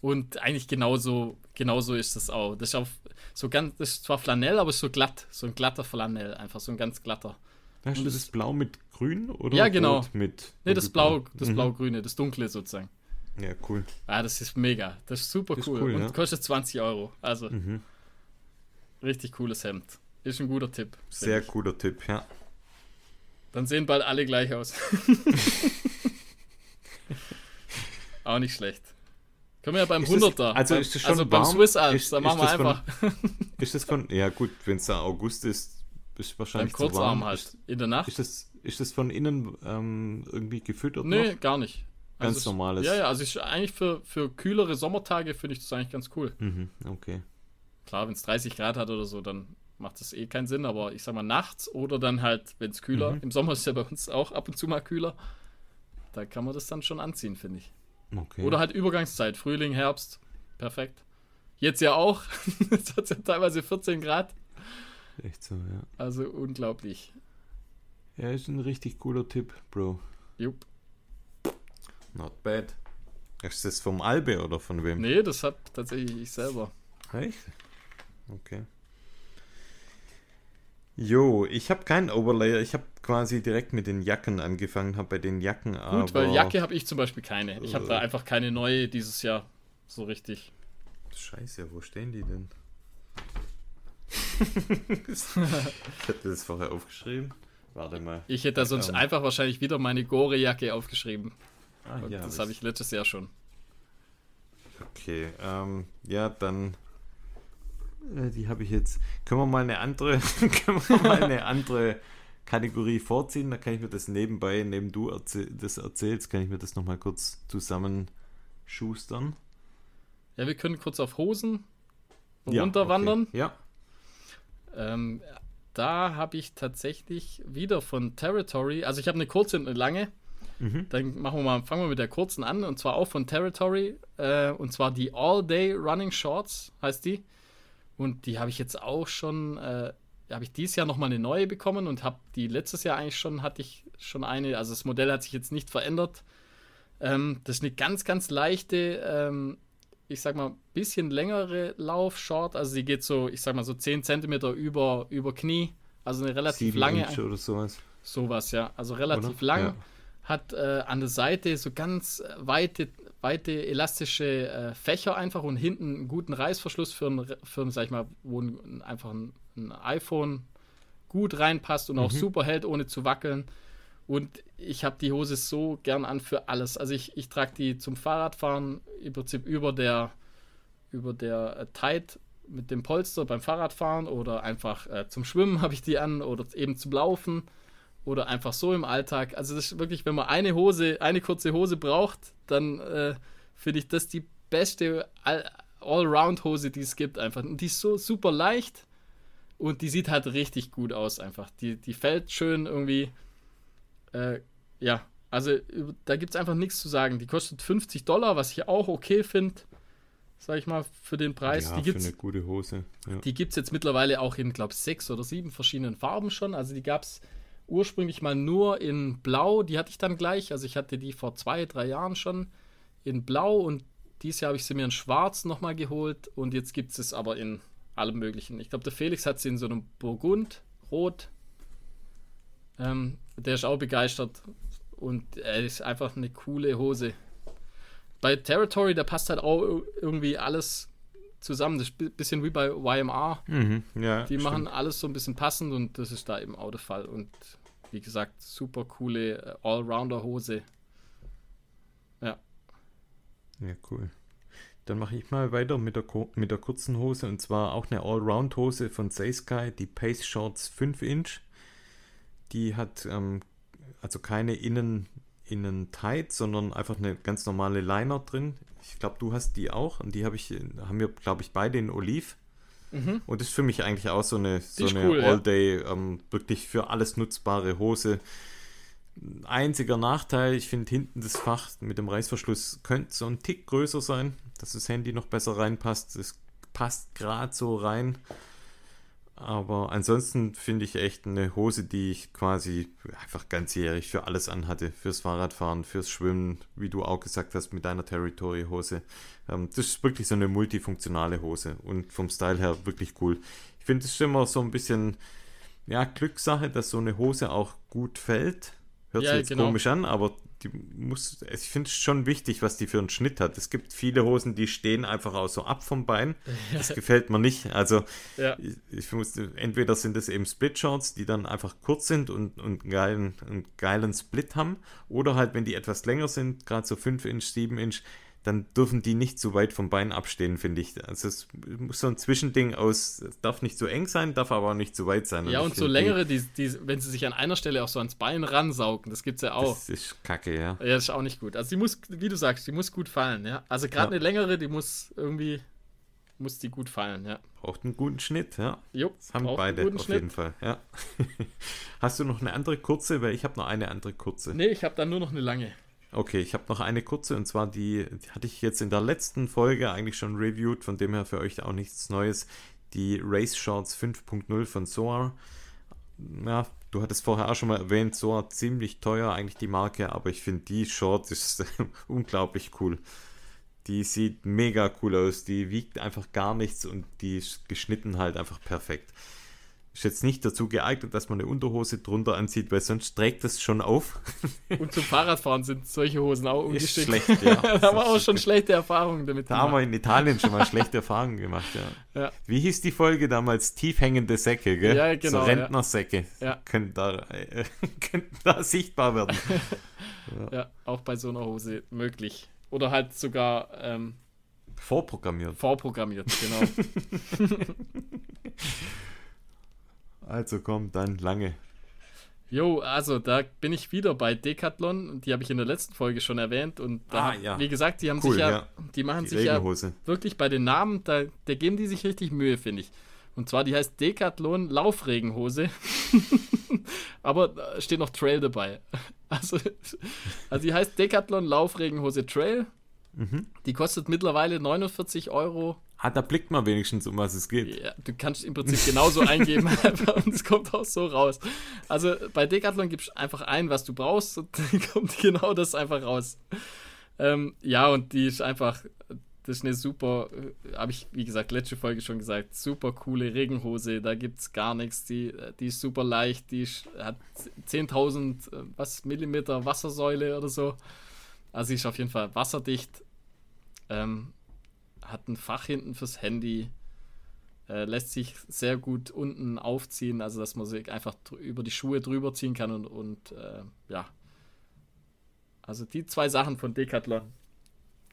Und eigentlich genauso, genauso ist das auch. Das ist auch so ganz, das ist zwar Flanell, aber ist so glatt, so ein glatter Flanell, einfach so ein ganz glatter. Und das, das- Blau mit Grün oder Ja, genau. Rot mit? Nee, das Blau, das Mhm. Blau-Grüne, das Dunkle sozusagen. Ja, cool. Ah, das ist mega. Das ist super Das ist cool. cool, Und ja. kostet 20 Euro. Also, Mhm. Richtig cooles Hemd. Ist ein guter Tipp. Sehr guter Tipp, ja. Dann sehen bald alle gleich aus. [LAUGHS] Auch nicht schlecht. Können wir ja beim Ist 100er. das- also beim, ist das schon also beim? Swiss Alps, Ist- da machen wir das von- einfach [LAUGHS] Ist das von. Ja, gut, wenn es da August ist, ist beim wahrscheinlich zu Kurzarm warm. halt. In der Nacht. ist, das, ist das von innen ähm, irgendwie gefüttert Nee, noch? gar nicht. Ganz es- normales. Ja, ja, also ist eigentlich für, für kühlere Sommertage finde ich das eigentlich ganz cool. Mhm, okay. Klar, wenn es 30 Grad hat oder so, dann macht das eh keinen Sinn, aber ich sag mal nachts oder dann halt, wenn es kühler, Mhm. im Sommer ist ja bei uns auch ab und zu mal kühler, da kann man das dann schon anziehen, finde ich. okay. Oder halt Übergangszeit, Frühling, Herbst, perfekt. Jetzt ja auch, [LAUGHS] es hat ja teilweise 14 Grad, Echt so, ja. also unglaublich. Ja, ist ein richtig cooler Tipp, Bro. Jupp. Not bad. Ist das vom Albe oder von wem? Nee, das hab tatsächlich ich selber. Echt? Okay. Jo, ich habe keinen Overlayer. Ich habe quasi direkt mit den Jacken angefangen, habe bei den Jacken aber... Gut, weil Jacke habe ich zum Beispiel keine. Ich habe da Äh. einfach keine neue dieses Jahr so richtig. Scheiße, wo stehen die denn? [LAUGHS] ich hatte das vorher aufgeschrieben. Warte mal. Ich hätte da sonst Ähm. einfach wahrscheinlich wieder meine Gore-Jacke aufgeschrieben. Ah, ja, das hab habe ich letztes Jahr schon. Okay, ähm, ja, dann. Äh, die habe ich jetzt. Können wir mal eine andere, [LAUGHS] können wir mal eine andere Kategorie vorziehen? Da kann ich mir das nebenbei, neben du erzähl, das erzählst, kann ich mir das nochmal kurz zusammenschustern. Ja, wir können kurz auf Hosen Ja, runterwandern. Okay. Ja. Ähm, da habe ich tatsächlich wieder von Territory, also ich habe eine kurze und eine lange. Mhm. Dann machen wir mal, fangen wir mit der kurzen an und zwar auch von Territory äh, und zwar die All Day Running Shorts heißt die. Und die habe ich jetzt auch schon, äh, habe ich dieses Jahr nochmal eine neue bekommen und habe die letztes Jahr eigentlich schon, hatte ich schon eine, also das Modell hat sich jetzt nicht verändert. Ähm, das ist eine ganz, ganz leichte, ähm, ich sag mal, bisschen längere Lauf-Short, also sie geht so, ich sag mal, so 10 Zentimeter über, über Knie, also eine relativ Sieben lange, Inch oder sowas. sowas, ja, also relativ Oder? lang Ja. hat äh, an der Seite so ganz weite, weite elastische äh, Fächer einfach und hinten einen guten Reißverschluss für ein, für ein sag ich mal, wo ein, einfach ein, ein iPhone gut reinpasst und auch Mhm. super hält, ohne zu wackeln. Und ich habe die Hose so gern an für alles. Also ich, ich trage die zum Fahrradfahren im Prinzip über der, über der äh, Tide mit dem Polster beim Fahrradfahren oder einfach äh, zum Schwimmen [LAUGHS] habe ich die an oder eben zum Laufen oder einfach so im Alltag. Also das ist wirklich, wenn man eine Hose, eine kurze Hose braucht, dann äh, finde ich das die beste All- Allround-Hose, die es gibt einfach. Und die ist so super leicht und die sieht halt richtig gut aus einfach. Die, die fällt schön irgendwie. Äh, ja, also über- da gibt es einfach nichts zu sagen. Die kostet 50 Dollar, was ich auch okay finde, sag ich mal, für den Preis. ja, die für gibt's, eine gute Hose. Ja. die gibt es jetzt mittlerweile auch in, glaube ich, sechs oder sieben verschiedenen Farben schon. Also die gab es ursprünglich mal nur in Blau. Die hatte ich dann gleich. Also ich hatte die vor zwei, drei Jahren schon in Blau und dieses Jahr habe ich sie mir in Schwarz nochmal geholt und jetzt gibt es es aber in allem Möglichen. Ich glaube, der Felix hat sie in so einem Burgund, Rot. Ähm, der ist auch begeistert und er ist einfach eine coole Hose. Bei Territory, da passt halt auch ir- irgendwie alles zusammen. Das ist ein bisschen wie bei YMR. Mhm, ja Die stimmt. machen alles so ein bisschen passend und das ist da eben auch der Fall. Und wie gesagt, super coole äh, Allrounder-Hose. Ja. Ja, cool. Dann mache ich mal weiter mit der, mit der kurzen Hose und zwar auch eine Allround-Hose von Saysky, die Pace Shorts 5 Inch. Die hat ähm, also keine Innen, Innen Tight, sondern einfach eine ganz normale Liner drin. Ich glaube, du hast die auch und die habe ich, haben wir, glaube ich, beide in Oliv. Mhm. Und das ist für mich eigentlich auch so eine, so eine cool, ja. All-Day, ähm, wirklich für alles nutzbare Hose. Einziger Nachteil, ich finde hinten das Fach mit dem Reißverschluss könnte so ein Tick größer sein, dass das Handy noch besser reinpasst. Es passt gerade so rein. Aber ansonsten finde ich echt eine Hose, die ich quasi einfach ganzjährig für alles anhatte. Fürs Fahrradfahren, fürs Schwimmen, wie du auch gesagt hast, mit deiner Territory-Hose. Ähm, das ist wirklich so eine multifunktionale Hose und vom Style her wirklich cool. Ich finde es immer so ein bisschen, ja, Glückssache, dass so eine Hose auch gut fällt. Hört ja, sich jetzt genau. komisch an, aber die muss, ich finde es schon wichtig, was die für einen Schnitt hat. Es gibt viele Hosen, die stehen einfach auch so ab vom Bein. Das [LAUGHS] gefällt mir nicht. Also ja. ich, ich muss, entweder sind es eben Split-Shorts, die dann einfach kurz sind und, und einen, geilen, einen geilen Split haben, oder halt, wenn die etwas länger sind, gerade so 5 Inch, 7 Inch, dann dürfen die nicht zu weit vom Bein abstehen, finde ich. Also es muss so ein Zwischending aus, es darf nicht zu eng sein, darf aber auch nicht zu weit sein. Ja, und, und so längere, die, die, wenn sie sich an einer Stelle auch so ans Bein ransaugen, das gibt es ja auch. Das ist kacke, ja. Ja, das ist auch nicht gut. Also die muss, wie du sagst, die muss gut fallen, ja. Also gerade ja. eine längere, die muss irgendwie, muss die gut fallen, ja. Braucht einen guten Schnitt, ja. Jo, das haben beide auf Schnitt. jeden Fall, ja. [LAUGHS] Hast du noch eine andere kurze? Weil ich habe noch eine andere kurze. Nee, ich habe dann nur noch eine lange. Okay, ich habe noch eine kurze und zwar die, die, hatte ich jetzt in der letzten Folge eigentlich schon reviewed, von dem her für euch auch nichts Neues. Die Race Shorts 5.0 von Soar. Ja, du hattest vorher auch schon mal erwähnt, Soar ziemlich teuer eigentlich die Marke, aber ich finde die Short ist [LAUGHS] unglaublich cool. Die sieht mega cool aus, die wiegt einfach gar nichts und die ist geschnitten halt einfach perfekt ist jetzt nicht dazu geeignet, dass man eine Unterhose drunter anzieht, weil sonst trägt es schon auf. [LAUGHS] Und zum Fahrradfahren sind solche Hosen auch ungeschickt. Ist schlecht, ja. [LAUGHS] da haben wir auch schon schlechte Erfahrungen damit Da gemacht. haben wir in Italien schon mal schlechte Erfahrungen gemacht, ja. [LAUGHS] ja. Wie hieß die Folge damals? Tiefhängende Säcke, gell? Ja, genau. So Rentnersäcke ja. können, da, äh, könnten da sichtbar werden. ja. ja. auch bei so einer Hose möglich. Oder halt sogar ähm, vorprogrammiert. Vorprogrammiert, genau. Also kommt dann lange. Jo, also da bin ich wieder bei Decathlon die habe ich in der letzten Folge schon erwähnt und da, ah, ja. wie gesagt, die haben cool, sich ja, ja, die machen die sich ja wirklich bei den Namen, da, da geben die sich richtig Mühe, finde ich. Und zwar, die heißt Decathlon Laufregenhose. [LAUGHS] Aber steht noch Trail dabei. [LAUGHS] Also, also die heißt Decathlon Laufregenhose Trail. Mhm. Die kostet mittlerweile 49 Euro Ah, da blickt man wenigstens, um was es geht. Ja, du kannst im Prinzip genauso eingeben [LAUGHS] und es kommt auch so raus. Also bei Decathlon gibst du einfach ein, was du brauchst und dann [LAUGHS] kommt genau das einfach raus. Ähm, ja, und die ist einfach, das ist eine super, äh, habe ich wie gesagt letzte Folge schon gesagt, super coole Regenhose, da gibt es gar nichts, die, die ist super leicht, die ist, hat 10.000 äh, was, Millimeter Wassersäule oder so. Also sie ist auf jeden Fall wasserdicht. Ähm, hat ein Fach hinten fürs Handy, äh, lässt sich sehr gut unten aufziehen, also dass man sich einfach über die Schuhe drüber ziehen kann und, und äh, ja. Also die zwei Sachen von Decathlon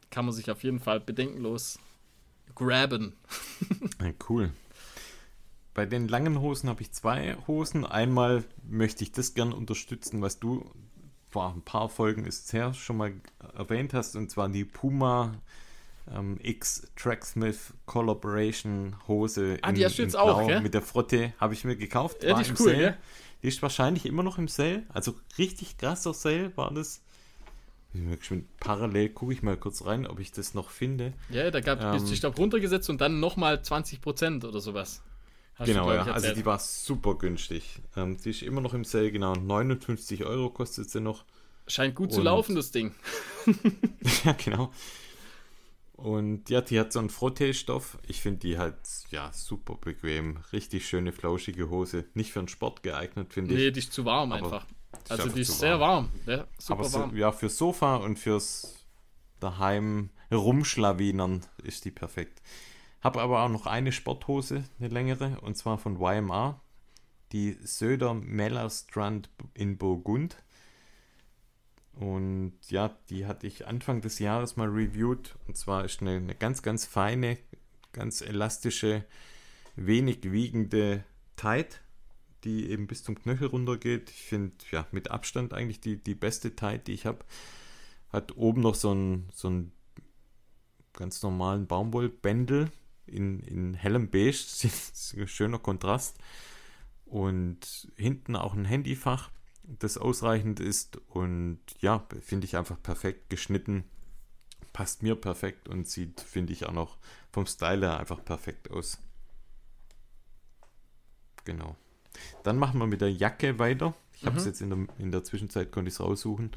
kann man sich auf jeden Fall bedenkenlos graben. cool. Bei den langen Hosen habe ich zwei Hosen. Einmal möchte ich das gern unterstützen, was du vor ein paar Folgen ist her schon mal erwähnt hast, und zwar die Puma ähm, X Tracksmith Collaboration Hose. Ah, die hast du jetzt Blau auch, gell? Mit der Frotte habe ich mir gekauft. Ja, die ist cool, Sale. Die ist wahrscheinlich immer noch im Sale. Also richtig krasser Sale war das. Parallel gucke ich mal kurz rein, ob ich das noch finde. Ja, da gab es, ähm, ich glaube, runtergesetzt und dann nochmal 20% oder sowas. Hast genau, du, ja. Also die war super günstig. Ähm, die ist immer noch im Sale, genau. 59 Euro kostet sie noch. Scheint gut und zu laufen, das Ding. [LAUGHS] ja, genau. Und ja, die hat so einen Frotteestoff. Ich finde die halt, ja, super bequem. Richtig schöne, flauschige Hose. Nicht für den Sport geeignet, finde ich. Nee, die ist zu warm einfach. Also die ist sehr warm. Ja, super aber warm. ja, fürs Sofa und fürs daheim rumschlawinern ist die perfekt. Habe aber auch noch eine Sporthose, eine längere, und zwar von YMR. Die Söder Mellerstrand in Burgund. Und ja, die hatte ich Anfang des Jahres mal reviewed. Und zwar ist eine, eine ganz, ganz feine, ganz elastische, wenig wiegende Tight, die eben bis zum Knöchel runtergeht. Ich finde, ja, mit Abstand eigentlich die, die beste Tight, die ich habe. Hat oben noch so einen, so ganz normalen Baumwollbändel in, in hellem Beige. [LAUGHS] schöner Kontrast. Und hinten auch ein Handyfach das ausreichend ist und ja, finde ich einfach perfekt geschnitten. Passt mir perfekt und sieht, finde ich, auch noch vom Style her einfach perfekt aus. Genau. Dann machen wir mit der Jacke weiter. Ich habe es mhm. jetzt in der, in der Zwischenzeit, konnte ich es raussuchen.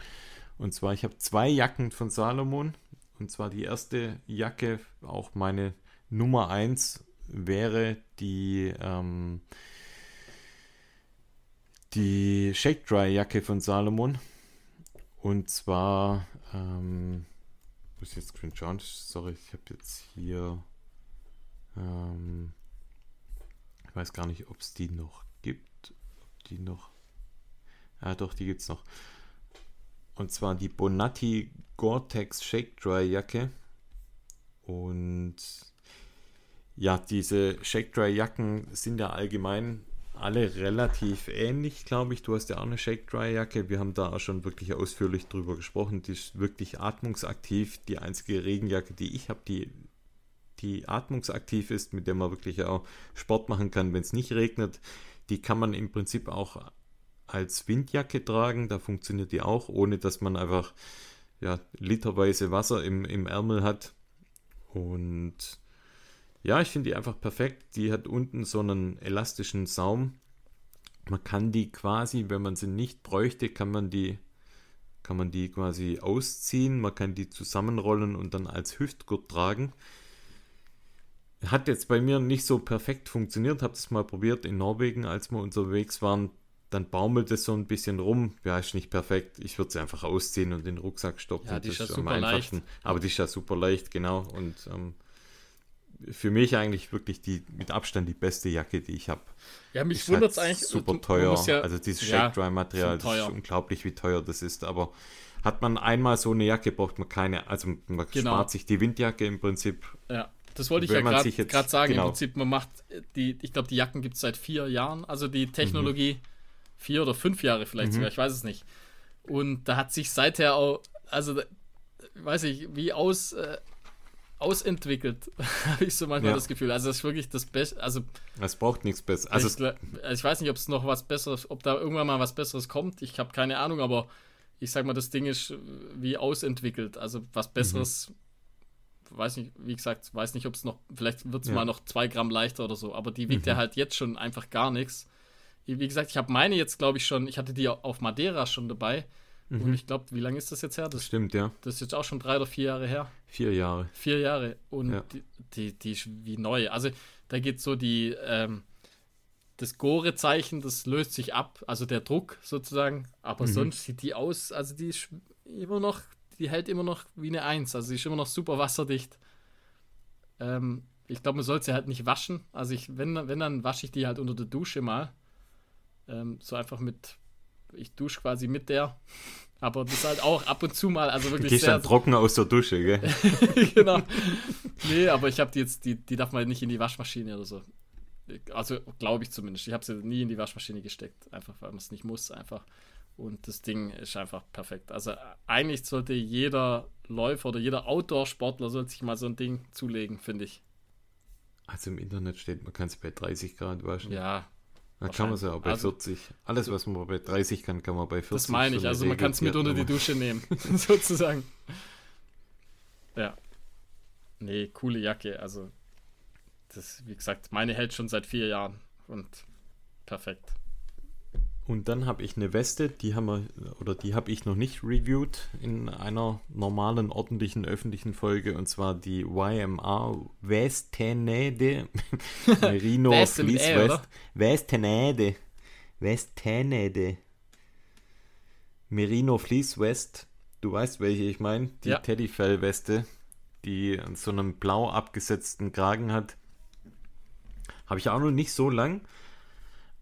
Und zwar, ich habe zwei Jacken von Salomon. Und zwar die erste Jacke, auch meine Nummer 1, wäre die ähm, die Shake Dry Jacke von Salomon. Und zwar, ähm, muss ich jetzt screen schauen, sorry, ich habe jetzt hier, ähm, ich weiß gar nicht, ob es die noch gibt, ob die noch, ja doch, die gibt es noch. Und zwar die Bonatti Gore-Tex Shake Dry Jacke. Und ja, diese Shake Dry Jacken sind ja allgemein alle relativ ähnlich, glaube ich. Du hast ja auch eine Shake Dry Jacke. Wir haben da auch schon wirklich ausführlich drüber gesprochen. Die ist wirklich atmungsaktiv. Die einzige Regenjacke, die ich habe, die, die atmungsaktiv ist, mit der man wirklich auch Sport machen kann, wenn es nicht regnet. Die kann man im Prinzip auch als Windjacke tragen. Da funktioniert die auch, ohne dass man einfach ja, literweise Wasser im, im Ärmel hat. Und ja, ich finde die einfach perfekt. Die hat unten so einen elastischen Saum. Man kann die quasi, wenn man sie nicht bräuchte, kann man die, kann man die quasi ausziehen. Man kann die zusammenrollen und dann als Hüftgurt tragen. Hat jetzt bei mir nicht so perfekt funktioniert. Habe das mal probiert in Norwegen, als wir unterwegs waren dann baumelt es so ein bisschen rum. Ja, ist nicht perfekt. Ich würde sie einfach ausziehen und in den Rucksack stopfen. Ja, die ist ja super leicht. Aber die ist ja super leicht, genau. Und ähm, für mich eigentlich wirklich die mit Abstand die beste Jacke, die ich habe. Ja, mich wundert es halt eigentlich. Super teuer. Ja, also dieses Shake-Dry-Material, das ist unglaublich, wie teuer das ist. Aber hat man einmal so eine Jacke, braucht man keine. Also man genau. spart sich die Windjacke im Prinzip. Ja. Das wollte ich ja gerade sagen. Genau. Im Prinzip, man macht die, ich glaube, die Jacken gibt es seit vier Jahren. Also die Technologie. Mhm vier oder fünf Jahre vielleicht mhm. sogar, ich weiß es nicht. Und da hat sich seither auch, also weiß ich, wie aus, äh, ausentwickelt, [LAUGHS] habe ich so manchmal ja. das Gefühl. Also das ist wirklich das Beste. Also es braucht nichts Besseres. Also ich, ich, weiß nicht, ob es noch was Besseres, ob da irgendwann mal was Besseres kommt. Ich habe keine Ahnung, aber ich sag mal, das Ding ist wie ausentwickelt. Also was Besseres. Mhm. Weiß nicht, wie gesagt, weiß nicht, ob es noch, vielleicht wird es ja. mal noch zwei Gramm leichter oder so, aber die wiegt mhm. ja halt jetzt schon einfach gar nichts wie gesagt, ich habe meine jetzt, glaube ich, schon, ich hatte die auf Madeira schon dabei. Mhm. Und ich glaube, wie lange ist das jetzt her? Das stimmt, ja. Das ist jetzt auch schon drei oder vier Jahre her. Vier Jahre. Vier Jahre. Und ja. die, die, die, ist wie neu. Also da geht so die, ähm, das Gore-Zeichen, das löst sich ab, also der Druck sozusagen. Aber mhm. sonst sieht die aus, also die ist immer noch, die hält immer noch wie eine Eins. Also die ist immer noch super wasserdicht. Ähm, ich glaube, man sollte sie halt nicht waschen. Also ich, wenn, wenn, dann wasche ich die halt unter der Dusche mal. Ähm, so einfach mit, ich dusche quasi mit der. Aber das halt auch ab und zu mal, also wirklich. Die ist dann trocken aus der Dusche, gell? [LAUGHS] genau. Nee, aber ich habe die jetzt, die, die darf man nicht in die Waschmaschine oder so. Also glaube ich zumindest. Ich habe sie nie in die Waschmaschine gesteckt, einfach weil man es nicht muss, einfach. Und das Ding ist einfach perfekt. Also eigentlich sollte jeder Läufer oder jeder Outdoor-Sportler sollte sich mal so ein Ding zulegen, finde ich. Also im Internet steht, man kann es bei 30 Grad waschen. Ja, dann kann man es ja auch bei also, 40. Alles, was man bei 30 kann, kann man bei 40. Das meine ich, also man kann es mit unter die Dusche nehmen, [LAUGHS] sozusagen. Ja. Nee, coole Jacke. Also, das, wie gesagt, meine hält schon seit vier Jahren und perfekt. Und dann habe ich eine Weste, die haben wir, oder die habe ich noch nicht reviewed in einer normalen, ordentlichen, öffentlichen Folge, und zwar die YMA Westenede [LAUGHS] Merino Fleece West. Westenede. Westenede. Merino Fleece West. Du weißt, welche ich meine? Die ja. Teddyfell-Weste, die so einen blau abgesetzten Kragen hat. Habe ich auch noch nicht so lang.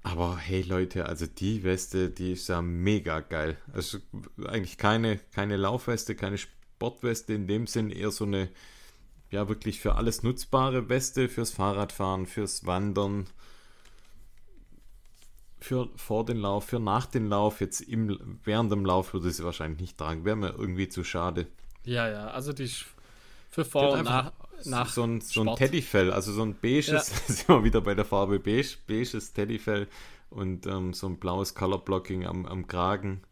Aber hey Leute, also die Weste, die ist ja mega geil. Also eigentlich keine, keine Laufweste, keine Sportweste in dem Sinn, eher so eine, ja wirklich für alles nutzbare Weste, fürs Fahrradfahren, fürs Wandern, für vor den Lauf, für nach dem Lauf. Jetzt im, während dem Lauf würde ich sie wahrscheinlich nicht tragen, wäre mir irgendwie zu schade. Ja, ja, also die ist für vor und nach, nach so ein, so ein Teddyfell, also so ein beiges, ja. [LAUGHS] sind wir wieder bei der Farbe beige, beiges Teddyfell und ähm, so ein blaues Colorblocking am, am Kragen.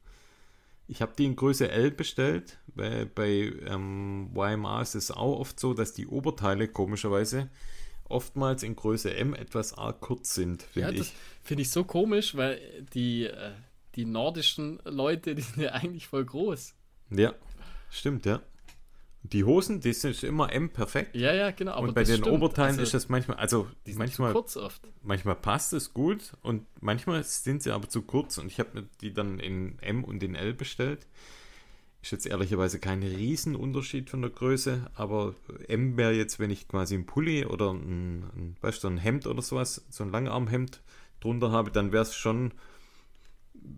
Ich habe die in Größe L bestellt, weil bei ähm, YMA ist es auch oft so, dass die Oberteile komischerweise oftmals in Größe M etwas arg kurz sind, finde ja, ich. Finde ich so komisch, weil die, äh, die nordischen Leute, [LAUGHS] die sind ja eigentlich voll groß. Ja, stimmt, ja. Die Hosen, die sind immer M perfekt. Ja, ja, genau. und bei den stimmt. Oberteilen also, ist das manchmal, also die manchmal, kurz oft. manchmal passt es gut und manchmal sind sie aber zu kurz und ich habe mir die dann in M und in L bestellt. Ist jetzt ehrlicherweise kein Riesenunterschied von der Größe, aber M wäre jetzt, wenn ich quasi einen Pulli oder ein, ein, weißt du, ein Hemd oder sowas, so ein Langarmhemd drunter habe, dann wäre es schon,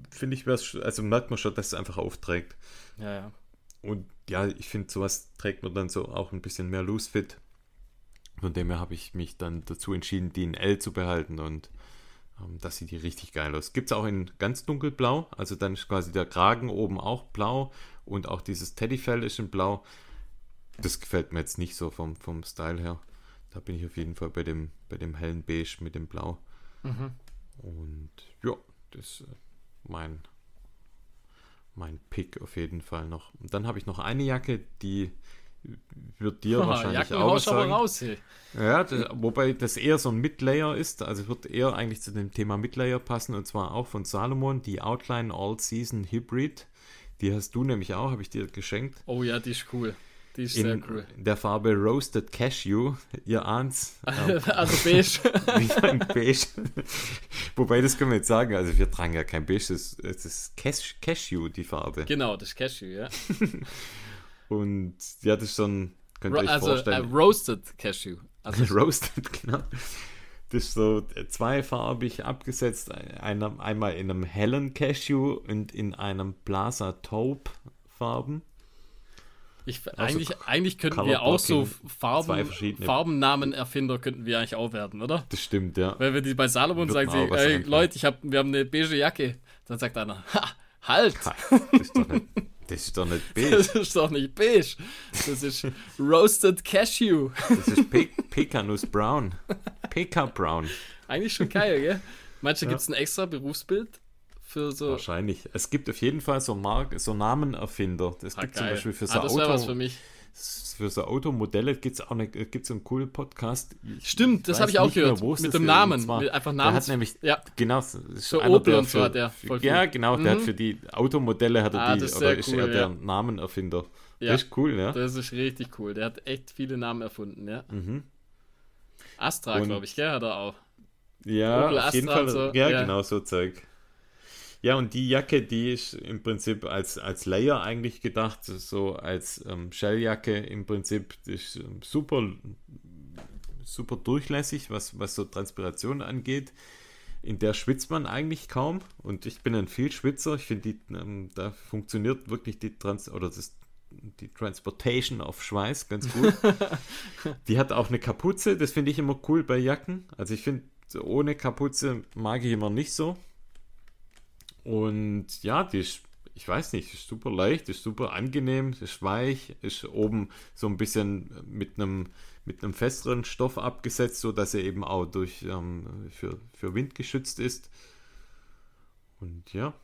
finde ich, wäre es, also merkt man schon, dass es einfach aufträgt. Ja, ja. Und ja, ich finde, sowas trägt man dann so auch ein bisschen mehr Loose Fit. Von dem her habe ich mich dann dazu entschieden, die in L zu behalten und ähm, das sieht hier richtig geil aus. Gibt es auch in ganz dunkelblau, also dann ist quasi der Kragen oben auch blau und auch dieses Teddyfell ist in blau. Das gefällt mir jetzt nicht so vom, vom Style her. Da bin ich auf jeden Fall bei dem, bei dem hellen Beige mit dem Blau. Mhm. Und ja, das ist äh, mein, mein Pick auf jeden Fall noch. Und dann habe ich noch eine Jacke, die wird dir wahrscheinlich Jacken auch was sagen. raus, hey. Ja, das, wobei das eher so ein Midlayer ist, also wird eher eigentlich zu dem Thema Midlayer passen und zwar auch von Salomon, die Outline All Season Hybrid. Die hast du nämlich auch, habe ich dir geschenkt. Oh ja, die ist cool. Die ist In sehr cool. der Farbe Roasted Cashew. Ihr ahnt's. [LAUGHS] also beige. [LAUGHS] wie ein Beige. Wobei, das können wir jetzt sagen, also wir tragen ja kein Beige, es ist, es ist Cash, Cashew, die Farbe. genau, das ist Cashew, ja. [LAUGHS] Und ja, das ist schon, könnt ihr Ro euch also äh, vorstellen. Roasted Cashew. Also Roasted, genau. Das ist so zweifarbig abgesetzt. Einer, einmal in einem hellen Cashew und in einem Plaza Taupe Farben. Ich, eigentlich, eigentlich könnten Color wir auch so Farben. Farbennamenerfinder könnten wir eigentlich auch werden, oder? Das stimmt, ja. Weil wir die bei Salomon Wird sagen, sie, ey. Leute, ich hab, wir haben eine beige Jacke. Dann sagt einer, ha, halt, Das ist doch nicht, das ist doch nicht beige. [LAUGHS] das ist doch nicht beige. Das ist Roasted Cashew. Das ist Pe Pekanus Brown. Peka Brown. Eigentlich schon geil, gell? Du, Ja. gibt es ein extra Berufsbild für so. Wahrscheinlich. Es gibt auf jeden Fall so, Mark so Namenerfinder. Das Ah, gibt zum geil. Beispiel für so, ah, das wäre was für Auto, mich. für so Automodelle gibt es auch eine, gibt's einen coolen Podcast. Ich Stimmt, das habe ich auch mehr, gehört. es Mit dem. Namen. Zwar- mit einfach Der Namens. hat nämlich, ja, genau, So Opel der und so hat der, Ja, genau, der Mhm. hat für die Automodelle hat er Ah, die, ist oder ist cool, er der ja. Namenerfinder. Ja. Das ist cool, ja. das ist richtig cool. Der hat echt viele Namen erfunden, ja. Mhm. Astra, glaube ich, gell, hat er auch. Ja, Opel auf jeden Astra Fall. so, Ja, ja. genau, so Zeug. Ja, und die Jacke, die ist im Prinzip als, als Layer eigentlich gedacht, so als ähm, Shelljacke im Prinzip, die ist ähm, super, super durchlässig, was, was so Transpiration angeht. In der schwitzt man eigentlich kaum und ich bin ein Vielschwitzer. Ich finde, ähm, da funktioniert wirklich die Trans oder das, die Transportation auf Schweiß ganz gut. [LAUGHS] die hat auch eine Kapuze, das finde ich immer cool bei Jacken. Also ich finde, ohne Kapuze mag ich immer nicht so. Und ja, die ist, ich weiß nicht, ist super leicht, ist super angenehm, ist weich, ist oben so ein bisschen mit einem mit einem festeren Stoff abgesetzt, so dass er eben auch durch ähm, für, für Wind geschützt ist. Und ja,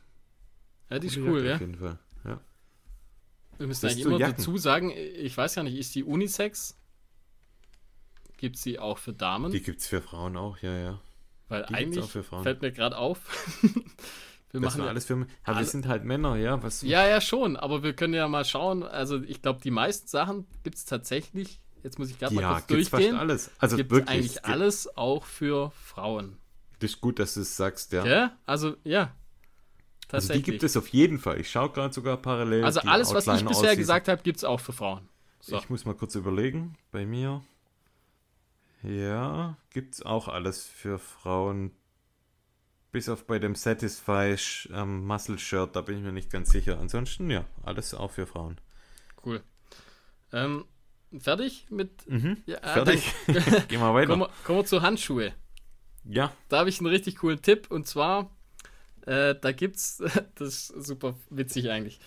Ja, die ist cool, ja. Auf jeden Fall. Ja. Wir müssen eigentlich immer Jacken. dazu sagen, ich weiß ja nicht, ist die Unisex? Gibt es die auch für Damen? Die gibt es für Frauen auch, ja, ja. Weil die eigentlich auch für Frauen. fällt mir gerade auf, [LAUGHS] wir Das machen ja, alles für. Aber wir sind halt Männer, ja. Was, ja, ja, schon, aber wir können ja mal schauen. Also ich glaube, die meisten Sachen gibt es tatsächlich, jetzt muss ich gerade mal ja kurz gibt's fast durchgehen, alles. Also gibt es wirklich. eigentlich alles auch für Frauen. Das ist gut, dass du es sagst, ja. Ja? Also, ja. Also die gibt es auf jeden Fall. Ich schaue gerade sogar parallel. Also alles, was ich bisher All-Season. gesagt habe, gibt es auch für Frauen. So. Ich muss mal kurz überlegen. Bei mir. Ja, gibt es auch alles für Frauen. Bis auf bei dem Satisfy ähm, Muscle Shirt, da bin ich mir nicht ganz sicher. Ansonsten, ja, alles auch für Frauen. Cool. Ähm, fertig mit. Mhm. Ja, äh, Fertig. dann [LAUGHS] Gehen wir weiter. kommen, wir, kommen wir zu Handschuhe. Ja, Da habe ich einen richtig coolen Tipp und zwar, äh, da gibt's, [LAUGHS] das ist super witzig eigentlich.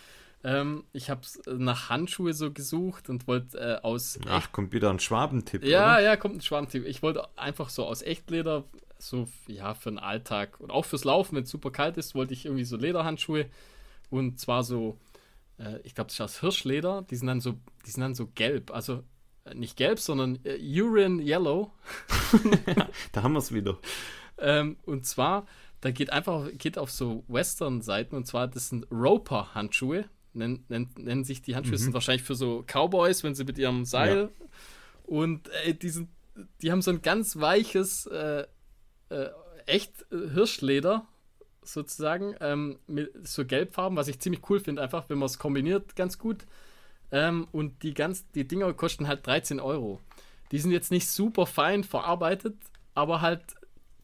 Ähm, ich habe nach Handschuhe so gesucht und wollte äh, aus. ach, kommt wieder ein Schwabentipp. ja, oder? ja, kommt ein Schwarmtipp. Ich wollte einfach so aus Echtleder, so ja, für den Alltag und auch fürs Laufen, wenn es super kalt ist, wollte ich irgendwie so Lederhandschuhe und zwar so, äh, ich glaube, das ist aus Hirschleder. Die sind dann so, die sind dann so gelb, also äh, nicht gelb, sondern äh, Urine Yellow. [LAUGHS] Da haben wir es wieder. Ähm, und zwar, da geht einfach geht auf so Western-Seiten und zwar, das sind Roper-Handschuhe. Nennen, nennen, nennen sich die Handschuhe, Das sind wahrscheinlich für so Cowboys, wenn sie mit ihrem Seil. Und ey, die, sind, die haben so ein ganz weiches, äh, äh, echt äh, Hirschleder. sozusagen, ähm, mit so Gelbfarben, was ich ziemlich cool finde, einfach, wenn man es kombiniert, ganz gut. Ähm, und die, ganz, die Dinger kosten halt 13 Euro. Die sind jetzt nicht super fein verarbeitet, aber halt,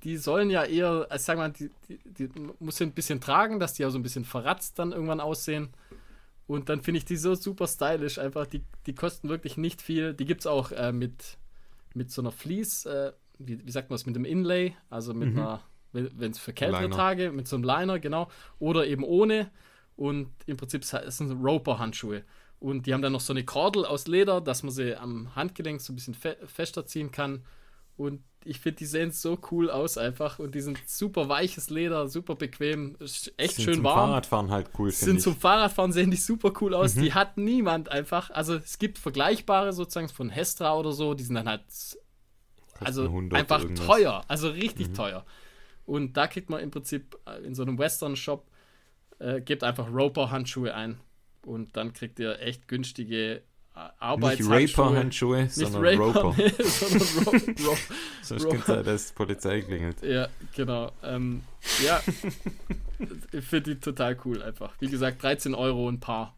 die sollen ja eher, also sag mal, die, die, die muss ein bisschen tragen, dass die auch so ein bisschen verratzt dann irgendwann aussehen. Und dann finde ich die so super stylisch, einfach, die, die kosten wirklich nicht viel. Die gibt es auch äh, mit, mit so einer Fleece, äh, wie, wie sagt man das, mit einem Inlay, also mit mhm. einer, wenn es für kältere Tage, mit so einem Liner, genau, oder eben ohne. Und im Prinzip sind Roper-Handschuhe. Und die haben dann noch so eine Kordel aus Leder, dass man sie am Handgelenk so ein bisschen fe fester ziehen kann. Und ich finde, die sehen so cool aus einfach. Und die sind super weiches Leder, super bequem, echt sind schön zum warm. Fahrradfahren halt cool, Sind ich. zum Fahrradfahren sehen die super cool aus. Mhm. Die hat niemand einfach. Also es gibt vergleichbare sozusagen von Hestra oder so, die sind dann halt also einfach irgendwas. teuer, also richtig mhm. teuer. Und da kriegt man im Prinzip äh, in so einem Western-Shop, äh, gebt einfach Roper-Handschuhe ein und dann kriegt ihr echt günstige Arbeitshandschuhe. Nicht Raper-Handschuhe, sondern Raper, Roper. [LAUGHS] Nee, sondern Ro Ro [LAUGHS] Sonst könnte sein, dass die Polizei klingelt. Ja, genau. Ähm, ja, ich finde die total cool einfach. Wie gesagt, 13 Euro ein Paar.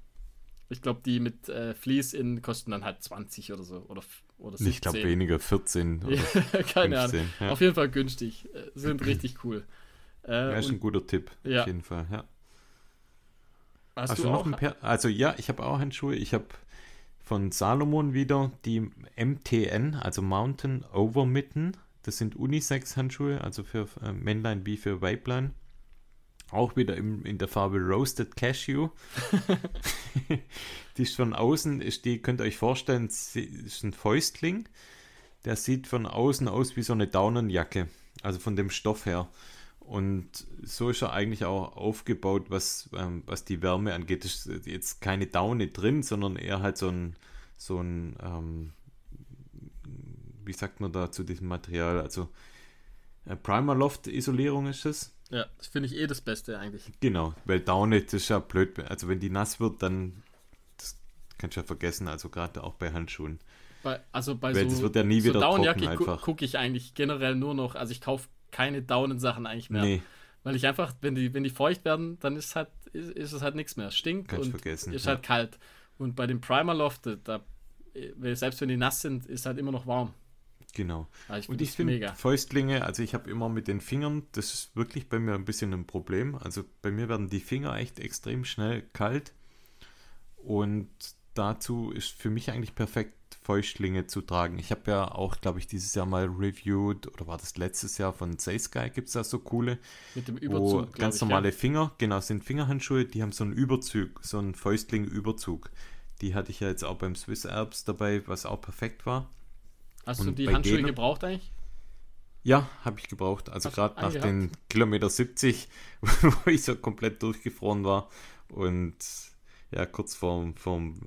Ich glaube, die mit äh, Fleece in kosten dann halt 20 oder so. Oder, oder 17. Ich glaube weniger, 14 oder [LAUGHS] Keine 15, Ahnung. Ja. Auf jeden Fall günstig. Äh, sind richtig cool. Äh, ja, ist ein guter Tipp. Ja. Auf jeden Fall, ja. Hast, Hast du, noch ein paar? Also ja, ich habe auch Handschuhe. Ich habe von Salomon wieder die MTN, also Mountain Overmitten. Das sind Unisex-Handschuhe, also für äh, Männlein wie für Weiblein. Auch wieder im, in der Farbe Roasted Cashew. [LAUGHS] die ist von außen, ist die, könnt ihr euch vorstellen, ist ein Fäustling. Der sieht von außen aus wie so eine Daunenjacke. Also von dem Stoff her. Und so ist er eigentlich auch aufgebaut, was, ähm, was die Wärme angeht. Es ist jetzt keine Daune drin, sondern eher halt so ein, so ein ähm, wie sagt man da zu diesem Material? Also äh, Primer Loft Isolierung ist es. Ja, das finde ich eh das Beste eigentlich. Genau, weil das ist ja blöd. Also wenn die nass wird, dann das kannst du ja vergessen, also gerade auch bei Handschuhen. Bei, also bei weil so, das wird ja nie so wieder Daunenjacke gu gucke ich eigentlich generell nur noch, also ich kaufe keine Daunensachen eigentlich mehr. Nee. Weil ich einfach, wenn die, wenn die feucht werden, dann ist halt, ist, ist es halt nichts mehr. Stinkt Kannst und vergessen, ist ja. halt kalt. Und bei dem Primer Loft, da, selbst wenn die nass sind, ist halt immer noch warm. Genau. Also ich und ich finde Fäustlinge, also ich habe immer mit den Fingern, das ist wirklich bei mir ein bisschen ein Problem. Also bei mir werden die Finger echt extrem schnell kalt. Und dazu ist für mich eigentlich perfekt Fäustlinge zu tragen. Ich habe ja auch, glaube ich, dieses Jahr mal reviewed, oder war das letztes Jahr von Sky, gibt es da so coole. Mit dem Überzug. ganz ich, normale ja. Finger, genau, sind Fingerhandschuhe, die haben so einen Überzug, so einen Fäustling-Überzug. Die hatte ich ja jetzt auch beim Swiss Alps dabei, was auch perfekt war. Hast Und du die Handschuhe denen, gebraucht eigentlich? Ja, habe ich gebraucht. Also gerade nach den Kilometer 70, [LAUGHS] wo ich so komplett durchgefroren war und ja, kurz vorm, vorm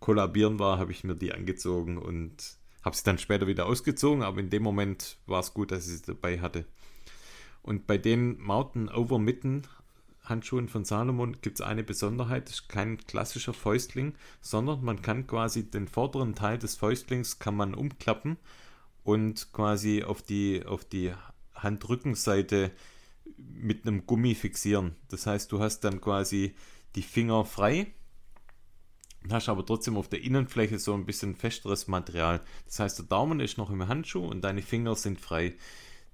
Kollabieren war, habe ich mir die angezogen und habe sie dann später wieder ausgezogen, aber in dem Moment war es gut, dass ich sie dabei hatte. Und bei den Mountain Over Mitten Handschuhen von Salomon gibt es eine Besonderheit, das ist kein klassischer Fäustling, sondern man kann quasi den vorderen Teil des Fäustlings kann man umklappen und quasi auf die, auf die Handrückenseite mit einem Gummi fixieren. Das heißt, du hast dann quasi die Finger frei hast aber trotzdem auf der Innenfläche so ein bisschen festeres Material. Das heißt, der Daumen ist noch im Handschuh und deine Finger sind frei.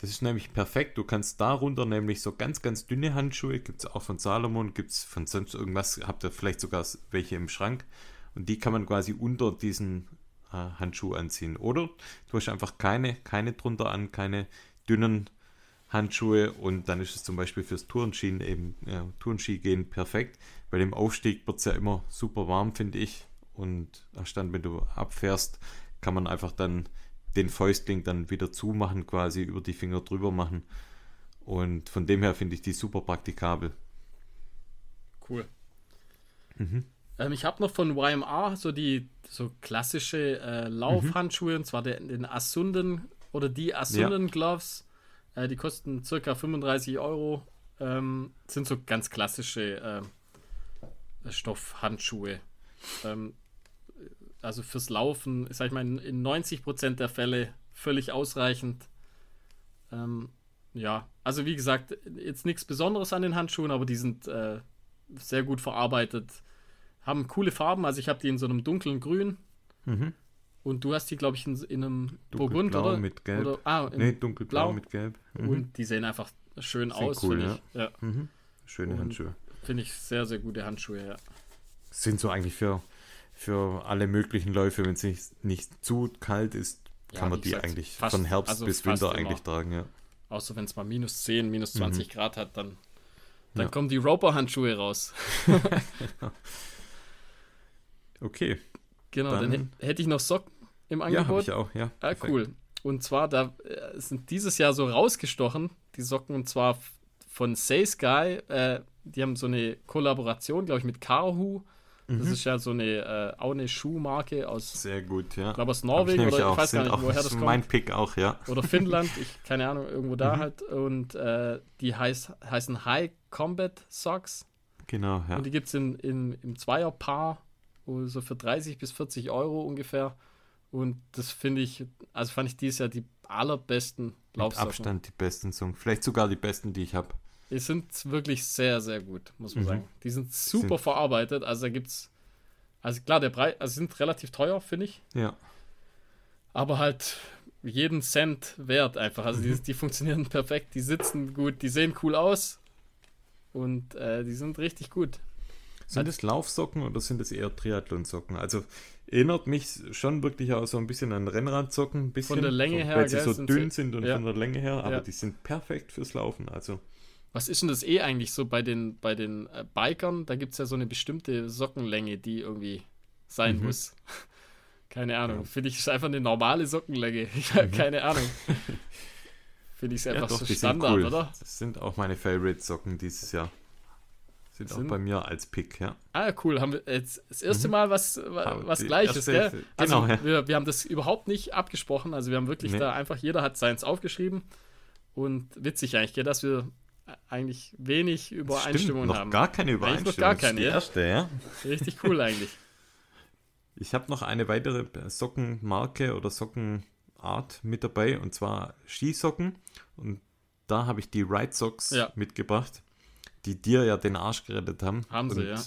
Das ist nämlich perfekt. Du kannst darunter nämlich so ganz, ganz dünne Handschuhe, gibt es auch von Salomon, gibt es von sonst irgendwas, habt ihr vielleicht sogar welche im Schrank. Und die kann man quasi unter diesen äh, Handschuh anziehen. Oder du hast einfach keine, keine drunter an, keine dünnen Handschuhe und dann ist es zum Beispiel fürs Tourenski eben, ja, Tourenski gehen perfekt. Bei dem Aufstieg wird es ja immer super warm, finde ich. Und anstatt wenn du abfährst, kann man einfach dann den Fäustling dann wieder zumachen, quasi über die Finger drüber machen. Und von dem her finde ich die super praktikabel. Cool. Mhm. Ähm, ich habe noch von YMR so die so klassische äh, Laufhandschuhe, mhm. und zwar den, den Asunden oder die Asunden ja. Gloves. Äh, die kosten circa 35 Euro. Ähm, sind so ganz klassische äh, Stoffhandschuhe. Ähm, also fürs Laufen, sag ich mal, in, in 90% der Fälle völlig ausreichend. Ähm, ja, also wie gesagt, jetzt nichts Besonderes an den Handschuhen, aber die sind äh, sehr gut verarbeitet. Haben coole Farben, also ich habe die in so einem dunklen Grün. Mhm. Und du hast die, glaube ich, in, in einem Burgund, oder? mit Gelb. Oder, ah, nee, dunkelblau mit Gelb. Mhm. Und die sehen einfach schön Sind aus, cool, ja. Ich. ja. Mhm. Schöne Und Handschuhe. Finde ich sehr, sehr gute Handschuhe, ja. Sind so eigentlich für, für alle möglichen Läufe, wenn es nicht, nicht zu kalt ist, kann ja, man die gesagt, eigentlich von Herbst also bis Winter eigentlich tragen, ja. Außer wenn es mal minus 10, minus 20 mhm. Grad hat, dann, dann ja. kommen die Roper-Handschuhe raus. [LAUGHS] okay. Genau, dann, dann hätte ich noch Socken im Angebot. Ja, ich auch, ja. Ah, cool. Und zwar, da äh, sind dieses Jahr so rausgestochen, die Socken, und zwar von Say Sky. Äh, die haben so eine Kollaboration, glaube ich, mit Karhu. Das mhm. ist ja so eine, äh, auch eine Schuhmarke aus. Sehr gut, ja. Ich glaube aus Norwegen oder ich weiß gar nicht, woher das kommt. Mein Pick auch, ja. Oder Finnland, [LAUGHS] ich keine Ahnung, irgendwo da mhm. halt. Und äh, die heißt, heißen High Combat Socks. Genau, ja. Und die gibt es in, in, im Zweierpaar, so für 30 bis 40 Euro ungefähr. Und das finde ich, also fand ich dieses Jahr die allerbesten Laufsocken. Mit Abstand die besten Songs. Vielleicht sogar die besten, die ich habe. Die sind wirklich sehr, sehr gut, muss man mhm. sagen. Die sind super sind verarbeitet. Also da gibt's. Also klar, der Preis, also sind relativ teuer, finde ich. Ja. Aber halt jeden Cent wert einfach. Also die, die funktionieren [LAUGHS] perfekt, die sitzen gut, die sehen cool aus. Und äh, die sind richtig gut. Sind es Laufsocken oder sind es eher Triathlonsocken? Also erinnert mich schon wirklich auch so ein bisschen an Rennradsocken, ein bisschen, von der Länge her, weil sie so dünn sind und ja. von der Länge her, aber ja. die sind perfekt fürs Laufen. Also was ist denn das eh eigentlich so bei den, bei den äh, Bikern? Da gibt es ja so eine bestimmte Sockenlänge, die irgendwie sein mhm. muss. [LAUGHS] keine Ahnung. Ja. Finde ich, ist einfach eine normale Sockenlänge. [LAUGHS] Mhm. keine Ahnung. [LAUGHS] Finde ich es einfach ja, doch, so Standard, cool. oder? Das sind auch meine Favorite-Socken dieses Jahr. Sind, sind, auch bei mir als Pick, ja. Ah, cool. Haben wir jetzt das erste mhm. Mal was, was Gleiches, erste, gell? Also, genau, ja. wir, wir haben das überhaupt nicht abgesprochen. Also, wir haben wirklich nee. da einfach, jeder hat seins aufgeschrieben. Und witzig eigentlich, gell, dass wir eigentlich wenig Übereinstimmungen haben. gar keine Übereinstimmung. Noch gar keine, die erste, ja. Richtig cool eigentlich. [LAUGHS] Ich habe noch eine weitere Sockenmarke oder Sockenart mit dabei und zwar Skisocken. Und da habe ich die Ride Socks ja. mitgebracht, die dir ja den Arsch gerettet haben. Haben sie, ja.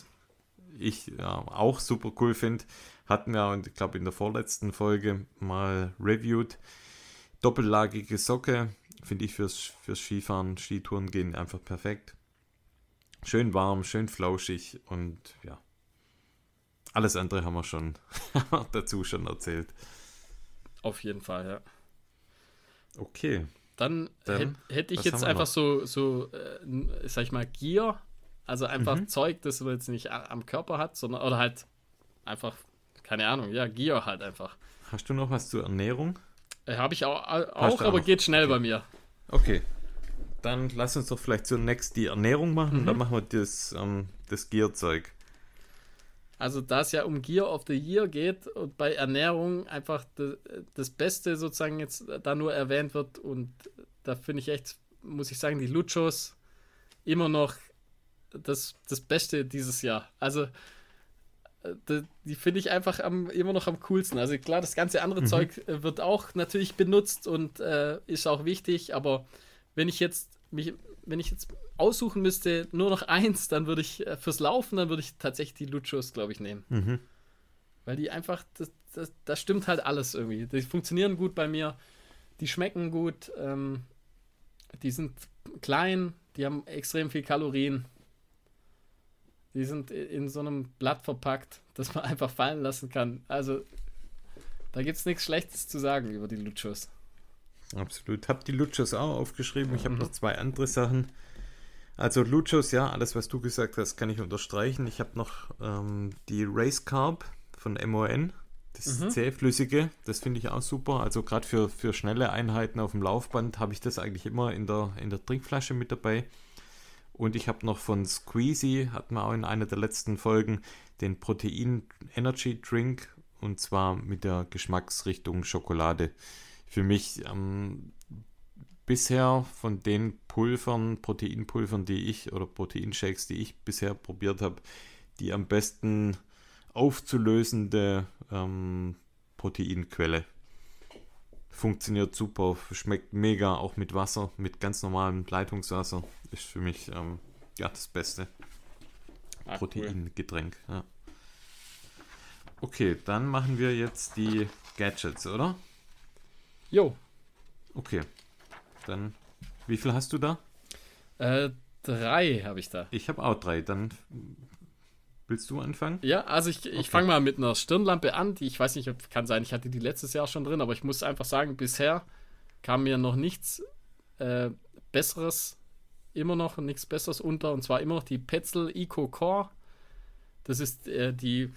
Ich ja, auch super cool finde. Hatten wir, und ich glaube, in der vorletzten Folge mal reviewed. Doppellagige Socke, finde ich fürs, fürs Skifahren, Skitouren gehen einfach perfekt. Schön warm, schön flauschig und ja. Alles andere haben wir schon [LAUGHS] dazu schon erzählt. Auf jeden Fall, ja. Okay. Dann, Dann hätte ich jetzt einfach so, so äh, sag ich mal, Gier. Also einfach mhm. Zeug, das man jetzt nicht am Körper hat, sondern oder halt einfach, keine Ahnung, ja, Gier halt einfach. Hast du noch was zur Ernährung? Äh, Habe ich auch, auch aber geht schnell okay. bei mir. Okay. Dann lass uns doch vielleicht zunächst die Ernährung machen. Mhm. Dann machen wir das, ähm, das Gear-Zeug. Also, da es ja um Gear of the Year geht und bei Ernährung einfach das, das Beste sozusagen jetzt da nur erwähnt wird und da finde ich echt, muss ich sagen, die Luchos immer noch das, das Beste dieses Jahr. Also, die, die finde ich einfach am, immer noch am coolsten. Also klar, das ganze andere mhm. Zeug äh, wird auch natürlich benutzt und äh, ist auch wichtig, aber wenn ich jetzt mich, wenn ich jetzt aussuchen müsste, nur noch eins, dann würde ich äh, fürs Laufen, dann würde ich tatsächlich die Luchos, glaube ich, nehmen. Mhm. Weil die einfach, das, das, das, stimmt halt alles irgendwie. Die funktionieren gut bei mir, die schmecken gut, ähm, die sind klein, die haben extrem viel Kalorien. Die sind in so einem Blatt verpackt, das man [LAUGHS] einfach fallen lassen kann. Also, da gibt es nichts Schlechtes zu sagen über die Luchos. Absolut. Hab die Luchos auch aufgeschrieben. Ich habe mhm. noch zwei andere Sachen. Also Luchos, ja, alles, was du gesagt hast, kann ich unterstreichen. Ich habe noch ähm, die Race Carb von MON. Das mhm. zähflüssige, das finde ich auch super. Also gerade für, für schnelle Einheiten auf dem Laufband habe ich das eigentlich immer in der, in der Trinkflasche mit dabei. Und ich habe noch von Squeezy, hatten wir auch in einer der letzten Folgen, den Protein Energy Drink und zwar mit der Geschmacksrichtung Schokolade. Für mich ähm, bisher von den Pulvern, Proteinpulvern, die ich oder Proteinshakes, die ich bisher probiert habe, die am besten aufzulösende ähm, Proteinquelle. Funktioniert super, schmeckt mega, auch mit Wasser, mit ganz normalem Leitungswasser. Ist für mich ähm, ja das Beste. Ah, Proteingetränk. Ja. Okay, dann machen wir jetzt die Gadgets, oder? Jo. Okay. Dann, wie viel hast du da? Äh, drei habe ich da. Ich habe auch drei. Dann willst du anfangen? Ja, also ich, ich okay. fange mal mit einer Stirnlampe an. Die ich weiß nicht, ob, kann sein, ich hatte die letztes Jahr schon drin, aber ich muss einfach sagen, bisher kam mir noch nichts äh, Besseres, immer noch nichts Besseres unter. Und zwar immer noch die Petzl Eco Core. Das ist äh, die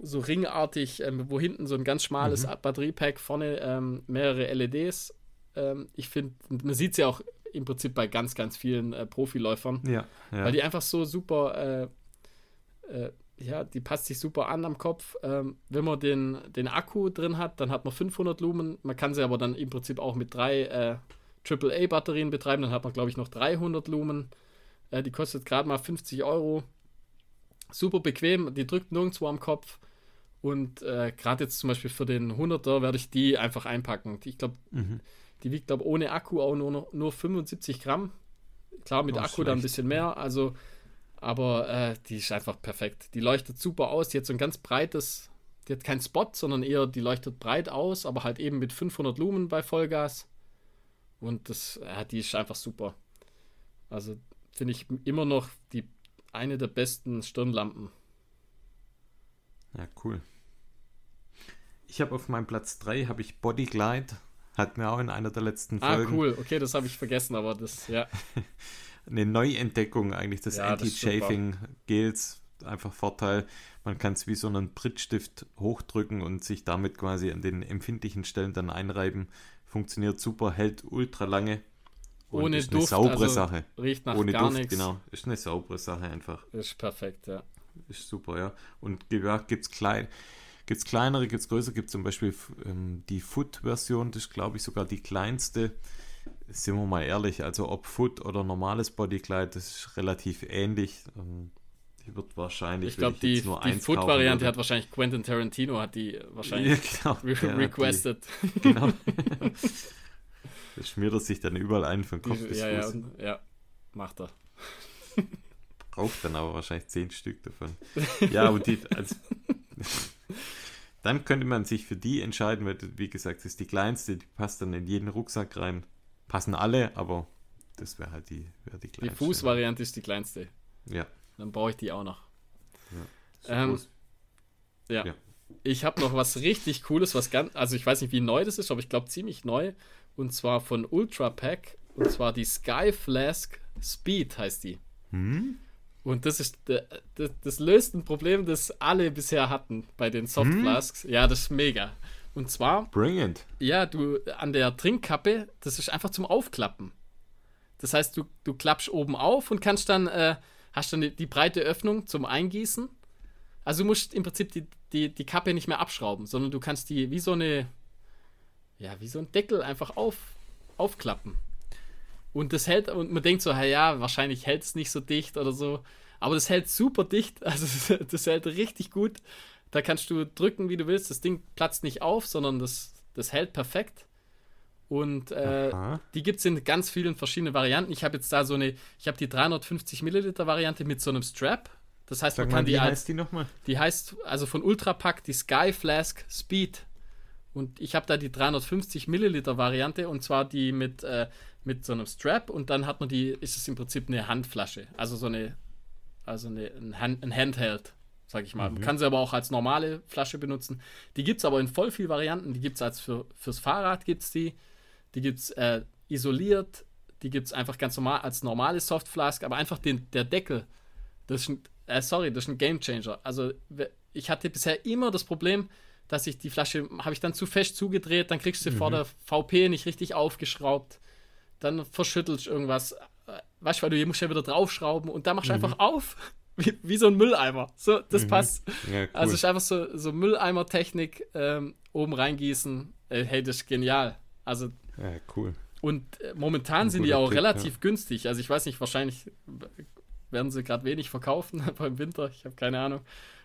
so ringartig, ähm, wo hinten so ein ganz schmales mhm. Batteriepack, vorne ähm, mehrere LEDs. Ähm, ich finde, man sieht sie ja auch im Prinzip bei ganz, ganz vielen äh, Profiläufern. Ja, ja, Weil die einfach so super, äh, äh, ja, die passt sich super an am Kopf. Ähm, wenn man den, den Akku drin hat, dann hat man 500 Lumen. Man kann sie aber dann im Prinzip auch mit drei äh, AAA-Batterien betreiben. Dann hat man, glaube ich, noch 300 Lumen. Äh, die kostet gerade mal 50 Euro super bequem, die drückt nirgendwo am Kopf. Und äh, gerade jetzt zum Beispiel für den 100er werde ich die einfach einpacken. Ich glaube, mhm. die wiegt, glaube ohne Akku auch nur, nur 75 Gramm. Klar, mit oh, Akku schlecht. dann ein bisschen mehr. Also, aber äh, die ist einfach perfekt. Die leuchtet super aus. Die hat so ein ganz breites, die hat keinen Spot, sondern eher, die leuchtet breit aus, aber halt eben mit 500 Lumen bei Vollgas. Und das, äh, die ist einfach super. Also finde ich immer noch die eine der besten Stirnlampen. Ja, cool. Ich habe auf meinem Platz 3 habe ich Bodyglide. Hat mir auch in einer der letzten ah, Folgen. Ah, cool. Okay, das habe ich vergessen, aber das, ja. [LAUGHS] Eine Neuentdeckung eigentlich des ja, Anti-Chafing-Gels. Einfach Vorteil, man kann es wie so einen Prittstift hochdrücken und sich damit quasi an den empfindlichen Stellen dann einreiben. Funktioniert super, hält ultra lange und Ohne ist Duft, eine saubere also Sache. Riecht nach Ohne gar Duft, nichts. genau. Ist eine saubere Sache einfach. Ist perfekt, ja. Ist super, ja. Und ja, gibt es klein, gibt's kleinere, gibt es größere, gibt zum Beispiel ähm, die Foot-Version, das ist glaube ich sogar die kleinste. Sind wir mal ehrlich, also ob Foot oder normales Bodykleid, das ist relativ ähnlich. Ähm, die wird wahrscheinlich. Ich glaube, die, die Foot-Variante hat wahrscheinlich Quentin Tarantino hat die wahrscheinlich ja, genau, re requested. Die, [LAUGHS] genau. Das schmiert er sich dann überall ein von Kopf bis ja, Fuß. Ja, ja, macht er. Braucht dann aber wahrscheinlich zehn Stück davon. Ja, und die, also, [LAUGHS] dann könnte man sich für die entscheiden, weil, wie gesagt, das ist die kleinste, die passt dann in jeden Rucksack rein. Passen alle, aber das wäre halt die, wär die kleinste. Die Fußvariante ist die kleinste. Ja. Dann brauche ich die auch noch. Ja. Ähm, ja. ja. Ich habe noch was richtig Cooles, was ganz, also ich weiß nicht, wie neu das ist, aber ich glaube ziemlich neu. Und zwar von Ultra Pack. Und zwar die Sky Flask Speed heißt die. Hm? Und das ist das, das löst ein Problem, das alle bisher hatten bei den Soft hm? Flasks. Ja, das ist mega. Und zwar. Brilliant. Ja, du an der Trinkkappe, das ist einfach zum Aufklappen. Das heißt, du, du klappst oben auf und kannst dann, äh, hast dann die, die, breite Öffnung zum Eingießen. Also du musst im Prinzip die, die, die Kappe nicht mehr abschrauben, sondern du kannst die wie so eine, ja, wie so ein Deckel einfach auf, aufklappen. Und das hält, und man denkt so, ja, wahrscheinlich hält es nicht so dicht oder so. Aber das hält super dicht, [LAUGHS] also das hält richtig gut. Da kannst du drücken, wie du willst. Das Ding platzt nicht auf, sondern das, das hält perfekt. Und äh, die gibt es in ganz vielen verschiedenen Varianten. Ich habe jetzt da so eine, ich habe die 350 Milliliter Variante mit so einem Strap. Das heißt, Sag man kann mal, die als, heißt die nochmal? Die heißt also von Ultrapack die Sky Flask Speed und ich habe da die 350 Milliliter Variante und zwar die mit, äh, mit so einem Strap und dann hat man die, ist es im Prinzip eine Handflasche. Also so eine, also eine, ein, Hand, ein Handheld, sag ich mal. Mhm. Man kann sie aber auch als normale Flasche benutzen. Die gibt es aber in voll viel Varianten. Die gibt es als für, fürs Fahrrad gibt es die. Die gibt es äh, isoliert. Die gibt es einfach ganz normal als normale Softflask, aber einfach den, der Deckel. Das ist ein, äh, sorry, das ist ein Game Changer. Also ich hatte bisher immer das Problem, dass ich die Flasche, habe ich dann zu fest zugedreht, dann kriegst du mhm. vor der VP nicht richtig aufgeschraubt, dann verschüttelst irgendwas, äh, weißt du, weil du hier musst ja wieder draufschrauben und da machst du mhm. einfach auf, [LAUGHS] wie, wie, so ein Mülleimer. So, das mhm. passt. Ja, cool. Also es ist einfach so, so Mülleimer-Technik, ähm, oben reingießen, äh, hey, das ist genial. Also, ja, cool. Und äh, momentan sind die auch Tipp, relativ ja. günstig. Also ich weiß nicht, wahrscheinlich werden sie gerade wenig verkaufen [LAUGHS] beim Winter. Ich habe keine Ahnung.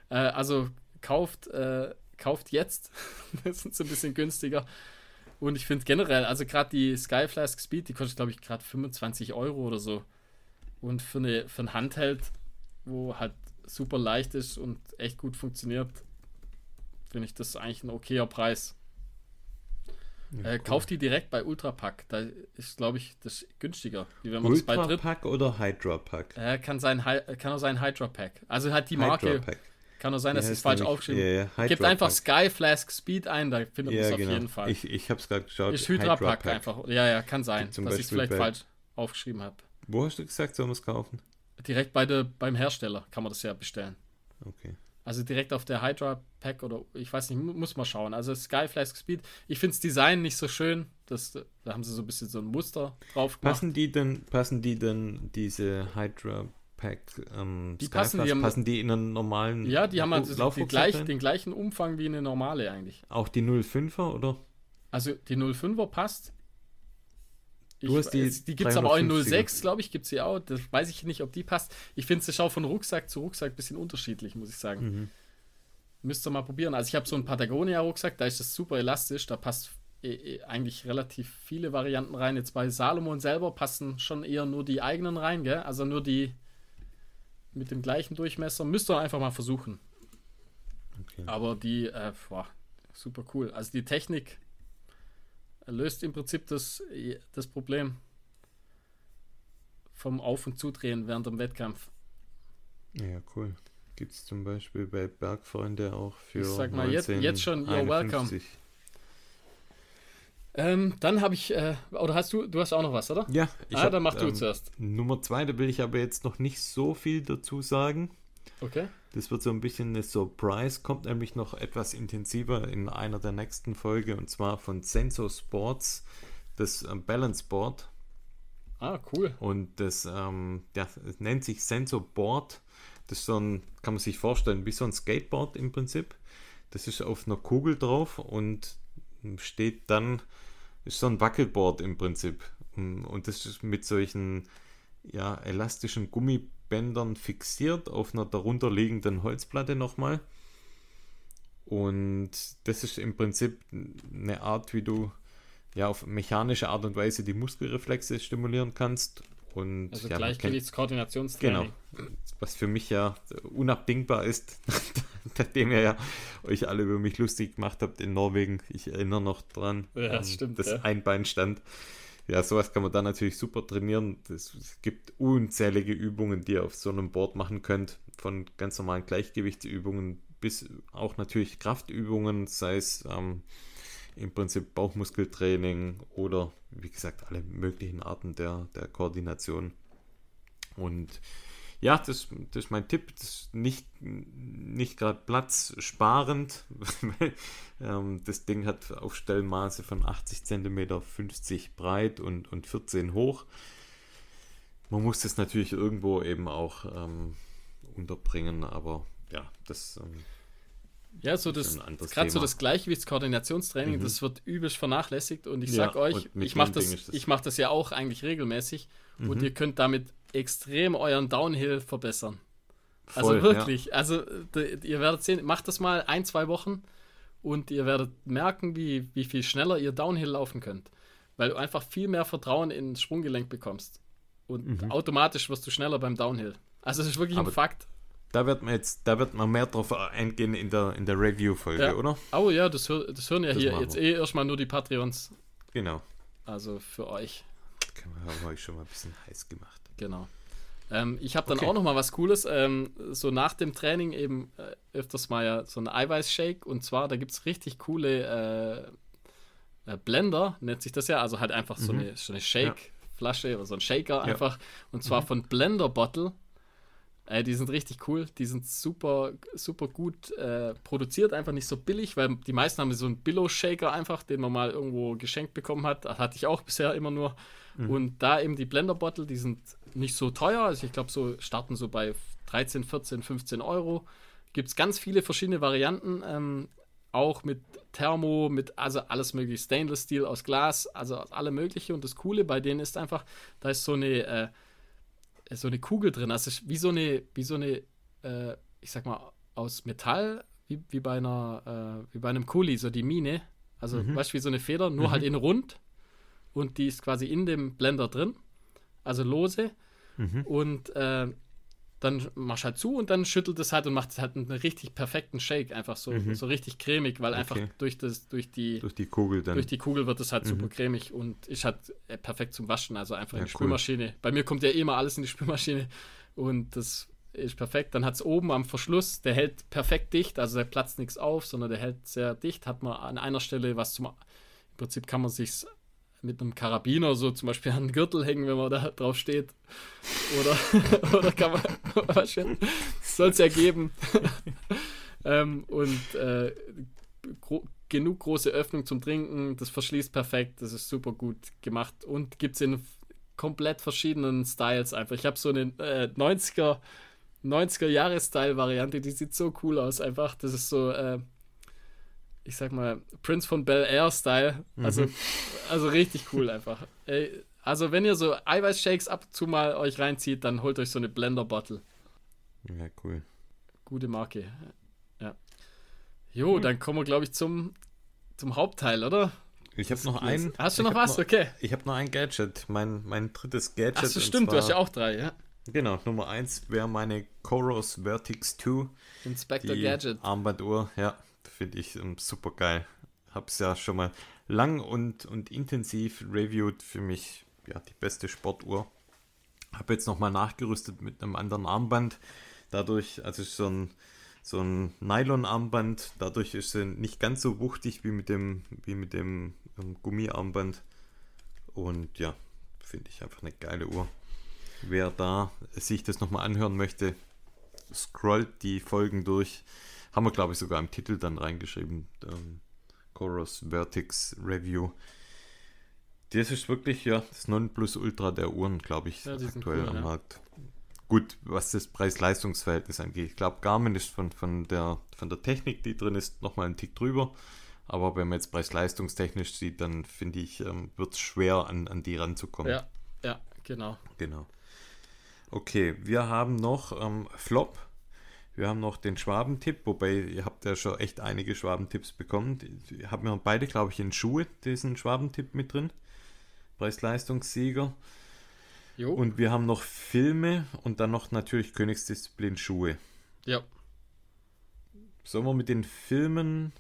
Äh, also kauft äh, kauft jetzt. [LAUGHS] das sind so ein bisschen günstiger. Und ich finde generell, also gerade die Skyflask Speed, die kostet, glaube ich, gerade 25 Euro oder so. Und für, eine, für ein Handheld, wo halt super leicht ist und echt gut funktioniert, finde ich das eigentlich ein okayer Preis. Ja, äh, Kauft die direkt bei Ultrapack. Da ist, glaube ich, das günstiger. Ultrapack oder Hydra Pack? Äh, kann, sein, kann auch sein Hydra Pack. Also halt die Marke. Kann auch sein, dass es falsch aufgeschrieben yeah, yeah, Gebt einfach Sky Flask Speed ein, da findet man es auf genau. jeden Fall. Ich, ich habe es gerade geschaut. Ist Hydra, Hydra Pack, Pack, einfach. Ja, ja, kann sein, dass ich es vielleicht falsch aufgeschrieben habe. Wo hast du gesagt, soll man es kaufen? Direkt bei der, beim Hersteller kann man das ja bestellen. Okay. Also direkt auf der Hydra Pack oder ich weiß nicht, muss mal schauen. Also Sky Flask Speed, ich finde das Design nicht so schön. Das, da haben sie so ein bisschen so ein Muster drauf gemacht. Passen die denn, passen die denn diese Hydra Pack ähm, die passen, die haben, passen die in einen normalen Ja, die haben also die gleich, den gleichen Umfang wie eine normale eigentlich. Auch die 05er oder? Also die 05er passt. Du ich, hast die, die gibt es aber auch in 06, glaube ich, gibt es sie auch. Das weiß ich nicht, ob die passt. Ich finde es auch von Rucksack zu Rucksack ein bisschen unterschiedlich, muss ich sagen. Mhm. Müsst ihr mal probieren. Also ich habe so einen Patagonia-Rucksack, da ist das super elastisch, da passt eh, eh, eigentlich relativ viele Varianten rein. Jetzt bei Salomon selber passen schon eher nur die eigenen rein, gell? Also nur die mit dem gleichen Durchmesser. Müsst ihr einfach mal versuchen. Okay. Aber die, äh, boah, super cool. Also die Technik löst im Prinzip das, das Problem vom Auf- und Zudrehen während dem Wettkampf. Ja, cool. Gibt es zum Beispiel bei Bergfreunde auch für. Ich sag mal, jetzt, jetzt schon, you're welcome. Ähm, dann habe ich, äh, oder hast du, du hast auch noch was, oder? Ja, ich ah, hab, dann mach du ähm, zuerst. Nummer zwei, da will ich aber jetzt noch nicht so viel dazu sagen. Okay. Das wird so ein bisschen eine Surprise, kommt nämlich noch etwas intensiver in einer der nächsten Folge und zwar von Sensor Sports, das ähm, Balance Board. Ah, cool. Und das, ähm, ja, das nennt sich Sensor Board. Das ist so ein, kann man sich vorstellen, wie so ein Skateboard im Prinzip. Das ist auf einer Kugel drauf und steht dann, ist so ein Wackelboard im Prinzip. Und das ist mit solchen ja, elastischen Gummibändern Bändern fixiert auf einer darunter liegenden Holzplatte nochmal. Und das ist im Prinzip eine Art, wie du ja auf mechanische Art und Weise die Muskelreflexe stimulieren kannst. Und, also ja, Gleichgewichtskoordinationstraining. Genau. Was für mich ja unabdingbar ist, [LAUGHS] nachdem ihr ja euch alle über mich lustig gemacht habt in Norwegen. Ich erinnere noch dran, ja, das, ähm, stimmt, das ja. Einbeinstand ja, sowas kann man dann natürlich super trainieren. Es gibt unzählige Übungen, die ihr auf so einem Board machen könnt, von ganz normalen Gleichgewichtsübungen bis auch natürlich Kraftübungen, sei es ähm, im Prinzip Bauchmuskeltraining oder wie gesagt alle möglichen Arten der, der Koordination. Und ja, das, das ist mein Tipp. Das ist nicht, nicht gerade platzsparend. [LAUGHS] ähm, das Ding hat Aufstellmaße von 80 cm, 50 breit und, und 14 hoch. Man muss das natürlich irgendwo eben auch ähm, unterbringen, aber ja, das. Ähm, ja, so das, gerade so das Gleichgewichtskoordinationstraining, mhm. das wird übelst vernachlässigt und ich sag ja, euch, ich mache das, das, mach das ja auch eigentlich regelmäßig mhm. und ihr könnt damit extrem euren Downhill verbessern. Also Voll, also wirklich, ja. also ihr werdet sehen, macht das mal ein, zwei Wochen und ihr werdet merken, wie, wie viel schneller ihr Downhill laufen könnt. Weil du einfach viel mehr Vertrauen ins Sprunggelenk bekommst. Und mhm. automatisch wirst du schneller beim Downhill. Also es ist wirklich Aber ein Fakt. Da wird man jetzt, da wird man mehr drauf eingehen in der, in der Review-Folge, ja. oder? Oh ja, das, hör, das hören ja das hier jetzt eh erstmal nur die Patreons. Genau. Also für euch. Haben wir euch schon mal ein bisschen heiß gemacht. Genau. Ähm, ich habe dann okay. auch noch mal was Cooles. Ähm, so nach dem Training eben äh, öfters mal ja so ein Eiweißshake. Und zwar, da gibt es richtig coole äh, äh, Blender, nennt sich das ja. Also halt einfach mhm. so eine, so eine Shake-Flasche ja. oder so ein Shaker einfach. Ja. Und zwar mhm. von Blender Bottle. Äh, die sind richtig cool. Die sind super, super gut äh, produziert, einfach nicht so billig, weil die meisten haben so einen Billo-Shaker einfach, den man mal irgendwo geschenkt bekommen hat. Das hatte ich auch bisher immer nur. Mhm. Und da eben die Blender Bottle, die sind nicht so teuer. Also ich glaube, so starten so bei 13, 14, 15 Euro. Gibt es ganz viele verschiedene Varianten. Ähm, auch mit Thermo, mit also alles mögliche, Stainless Steel aus Glas, also alle mögliche. Und das Coole bei denen ist einfach, da ist so eine, äh, so eine Kugel drin. Also wie so eine, wie so eine, äh, ich sag mal, aus Metall, wie, wie bei einer, äh, wie bei einem Kuli, so die Mine, Also, mhm. weißt du, wie so eine Feder, nur mhm. halt in rund. Und die ist quasi in dem Blender drin. Also lose. Mhm. Und äh, dann machst du halt zu und dann schüttelt es halt und macht halt einen richtig perfekten Shake, einfach so, mhm. so richtig cremig, weil okay. einfach durch das, durch die, durch die Kugel dann. Durch die Kugel wird es halt mhm. super cremig und ist halt äh, perfekt zum Waschen, also einfach ja, in die cool. Spülmaschine. Bei mir kommt ja immer alles in die Spülmaschine und das ist perfekt. Dann hat es oben am Verschluss, der hält perfekt dicht, also der platzt nichts auf, sondern der hält sehr dicht. Hat man an einer Stelle was zum. Im Prinzip kann man sich mit einem Karabiner so zum Beispiel an den Gürtel hängen, wenn man da drauf steht. Oder, [LAUGHS] oder kann man, [LAUGHS] soll es ja geben. [LAUGHS] ähm, und äh, gro genug große Öffnung zum Trinken, das verschließt perfekt, das ist super gut gemacht und gibt es in komplett verschiedenen Styles einfach. Ich habe so eine äh, 90er 90er Jahre Style Variante, die sieht so cool aus einfach. Das ist so äh, ich sag mal, Prince von Bel Air Style. Also, mhm. also richtig cool einfach. Ey, also, wenn ihr so Eiweißshakes ab und zu mal euch reinzieht, dann holt euch so eine Blender Bottle. Ja, cool. Gute Marke. Ja. Jo, mhm. dann kommen wir, glaube ich, zum, zum Hauptteil, oder? Ich habe noch ein. Hast du noch was? Noch, okay. Ich habe noch ein Gadget. Mein, mein drittes Gadget. Ach so, stimmt, zwar, du hast ja auch drei, ja. Genau, Nummer eins wäre meine Coros Vertix 2. Inspector Gadget. Armbanduhr, ja finde ich ähm, super geil. Hab's ja schon mal lang und, und intensiv reviewed. Für mich ja die beste Sportuhr. Habe jetzt nochmal nachgerüstet mit einem anderen Armband. Dadurch, also so ein, so ein Nylon-Armband, dadurch ist sie nicht ganz so wuchtig wie mit dem, wie mit dem ähm, Gummiarmband. Und ja, finde ich einfach eine geile Uhr. Wer da sich das nochmal anhören möchte, scrollt die Folgen durch. Haben wir, glaube ich, sogar im Titel dann reingeschrieben. Ähm, Chorus Vertix Review. Das ist wirklich ja das Nonplusultra der Uhren, glaube ich, ja, aktuell cool, am ja. Markt. Gut, was das Preis-Leistungs-Verhältnis angeht. Ich glaube, Garmin ist von, von, der, von der Technik, die drin ist, nochmal einen Tick drüber. Aber wenn man jetzt preis-leistungstechnisch sieht, dann finde ich, ähm, wird es schwer, an, an die ranzukommen. Ja, ja, genau. Genau. Okay, wir haben noch ähm, Flop. Wir haben noch den Schwabentipp, wobei ihr habt ja schon echt einige Schwabentipps bekommen. Wir haben ja beide, glaube ich, in Schuhe diesen Schwabentipp mit drin. Preis-Leistungssieger. Jo. Und wir haben noch Filme und dann noch natürlich Königsdisziplin Schuhe. Ja. Sollen wir mit den Filmen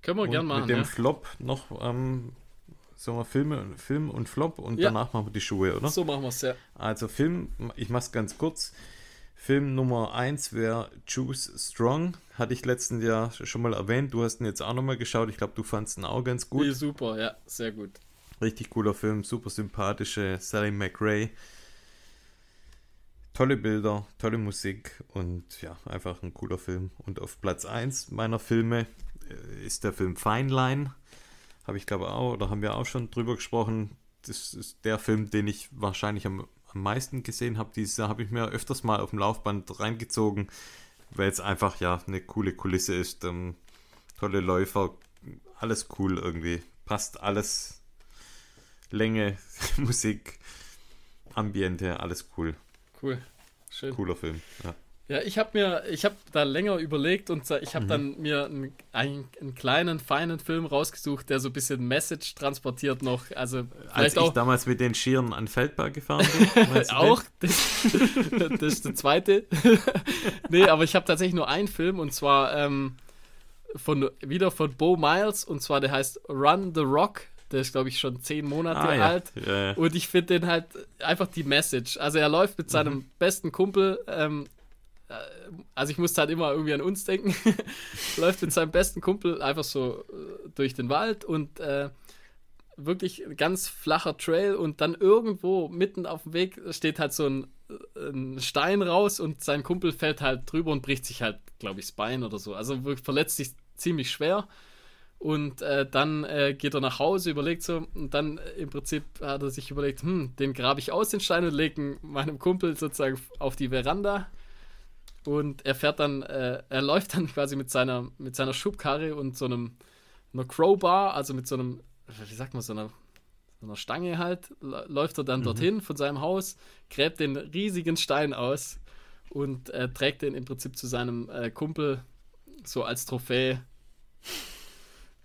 können wir gerne machen. Mit dem ja. Flop noch, ähm, sagen wir Filme, Film und Flop und ja. danach machen wir die Schuhe, oder? So machen wir es, ja. Also Film, ich mache es ganz kurz. Film Nummer 1 wäre Choose Strong. Hatte ich letzten Jahr schon mal erwähnt. Du hast ihn jetzt auch nochmal geschaut. Ich glaube, du fandest ihn auch ganz gut. Super, ja, sehr gut. Richtig cooler Film, super sympathische Sally McRae. Tolle Bilder, tolle Musik und ja, einfach ein cooler Film. Und auf Platz 1 meiner Filme äh, ist der Film Fine Line. Habe ich glaube auch, oder haben wir auch schon drüber gesprochen. Das ist der Film, den ich wahrscheinlich am am meisten gesehen habe, dieses Jahr habe ich mir öfters mal auf dem Laufband reingezogen, weil es einfach ja eine coole Kulisse ist. Ähm, tolle Läufer, alles cool irgendwie. Passt alles. Länge, [LAUGHS] Musik, Ambiente, alles cool. Cool. Schön. Cooler Film, ja. Ja, ich habe mir, ich habe da länger überlegt und ich habe mhm. dann mir einen, einen, einen, kleinen, feinen Film rausgesucht, der so ein bisschen Message transportiert noch. Also Als ich auch, damals mit den Schieren an Feldberg gefahren bin. [LAUGHS] auch, das, [LAUGHS] das, ist der zweite. [LAUGHS] nee, aber ich habe tatsächlich nur einen Film und zwar ähm, von, wieder von Bo Miles und zwar der heißt Run the Rock. Der ist, glaube ich, schon zehn Monate ah, alt. Ja. Ja, ja. Und ich finde den halt einfach die Message. Also er läuft mit seinem mhm. besten Kumpel ähm, äh, also ich musste halt immer irgendwie an uns denken, [LAUGHS] läuft mit seinem besten Kumpel einfach so äh, durch den Wald und äh, wirklich ganz flacher Trail und dann irgendwo mitten auf dem Weg steht halt so ein, äh, ein Stein raus und sein Kumpel fällt halt drüber und bricht sich halt, glaube ich, das Bein oder so. Also verletzt sich ziemlich schwer. Und äh, dann äh, geht er nach Hause, überlegt so, und dann äh, im Prinzip hat er sich überlegt, hm, den grabe ich aus, den Stein, und lege meinem Kumpel sozusagen auf die Veranda und er fährt dann, äh, er läuft dann [LAUGHS] quasi mit seiner, mit seiner Schubkarre und so einem einer Crowbar, also mit so einem, wie sagt man, so einer, so einer Stange halt, läuft er dann mhm. dorthin von seinem Haus, gräbt den riesigen Stein aus und äh, trägt den im Prinzip zu seinem äh, Kumpel so als Trophäe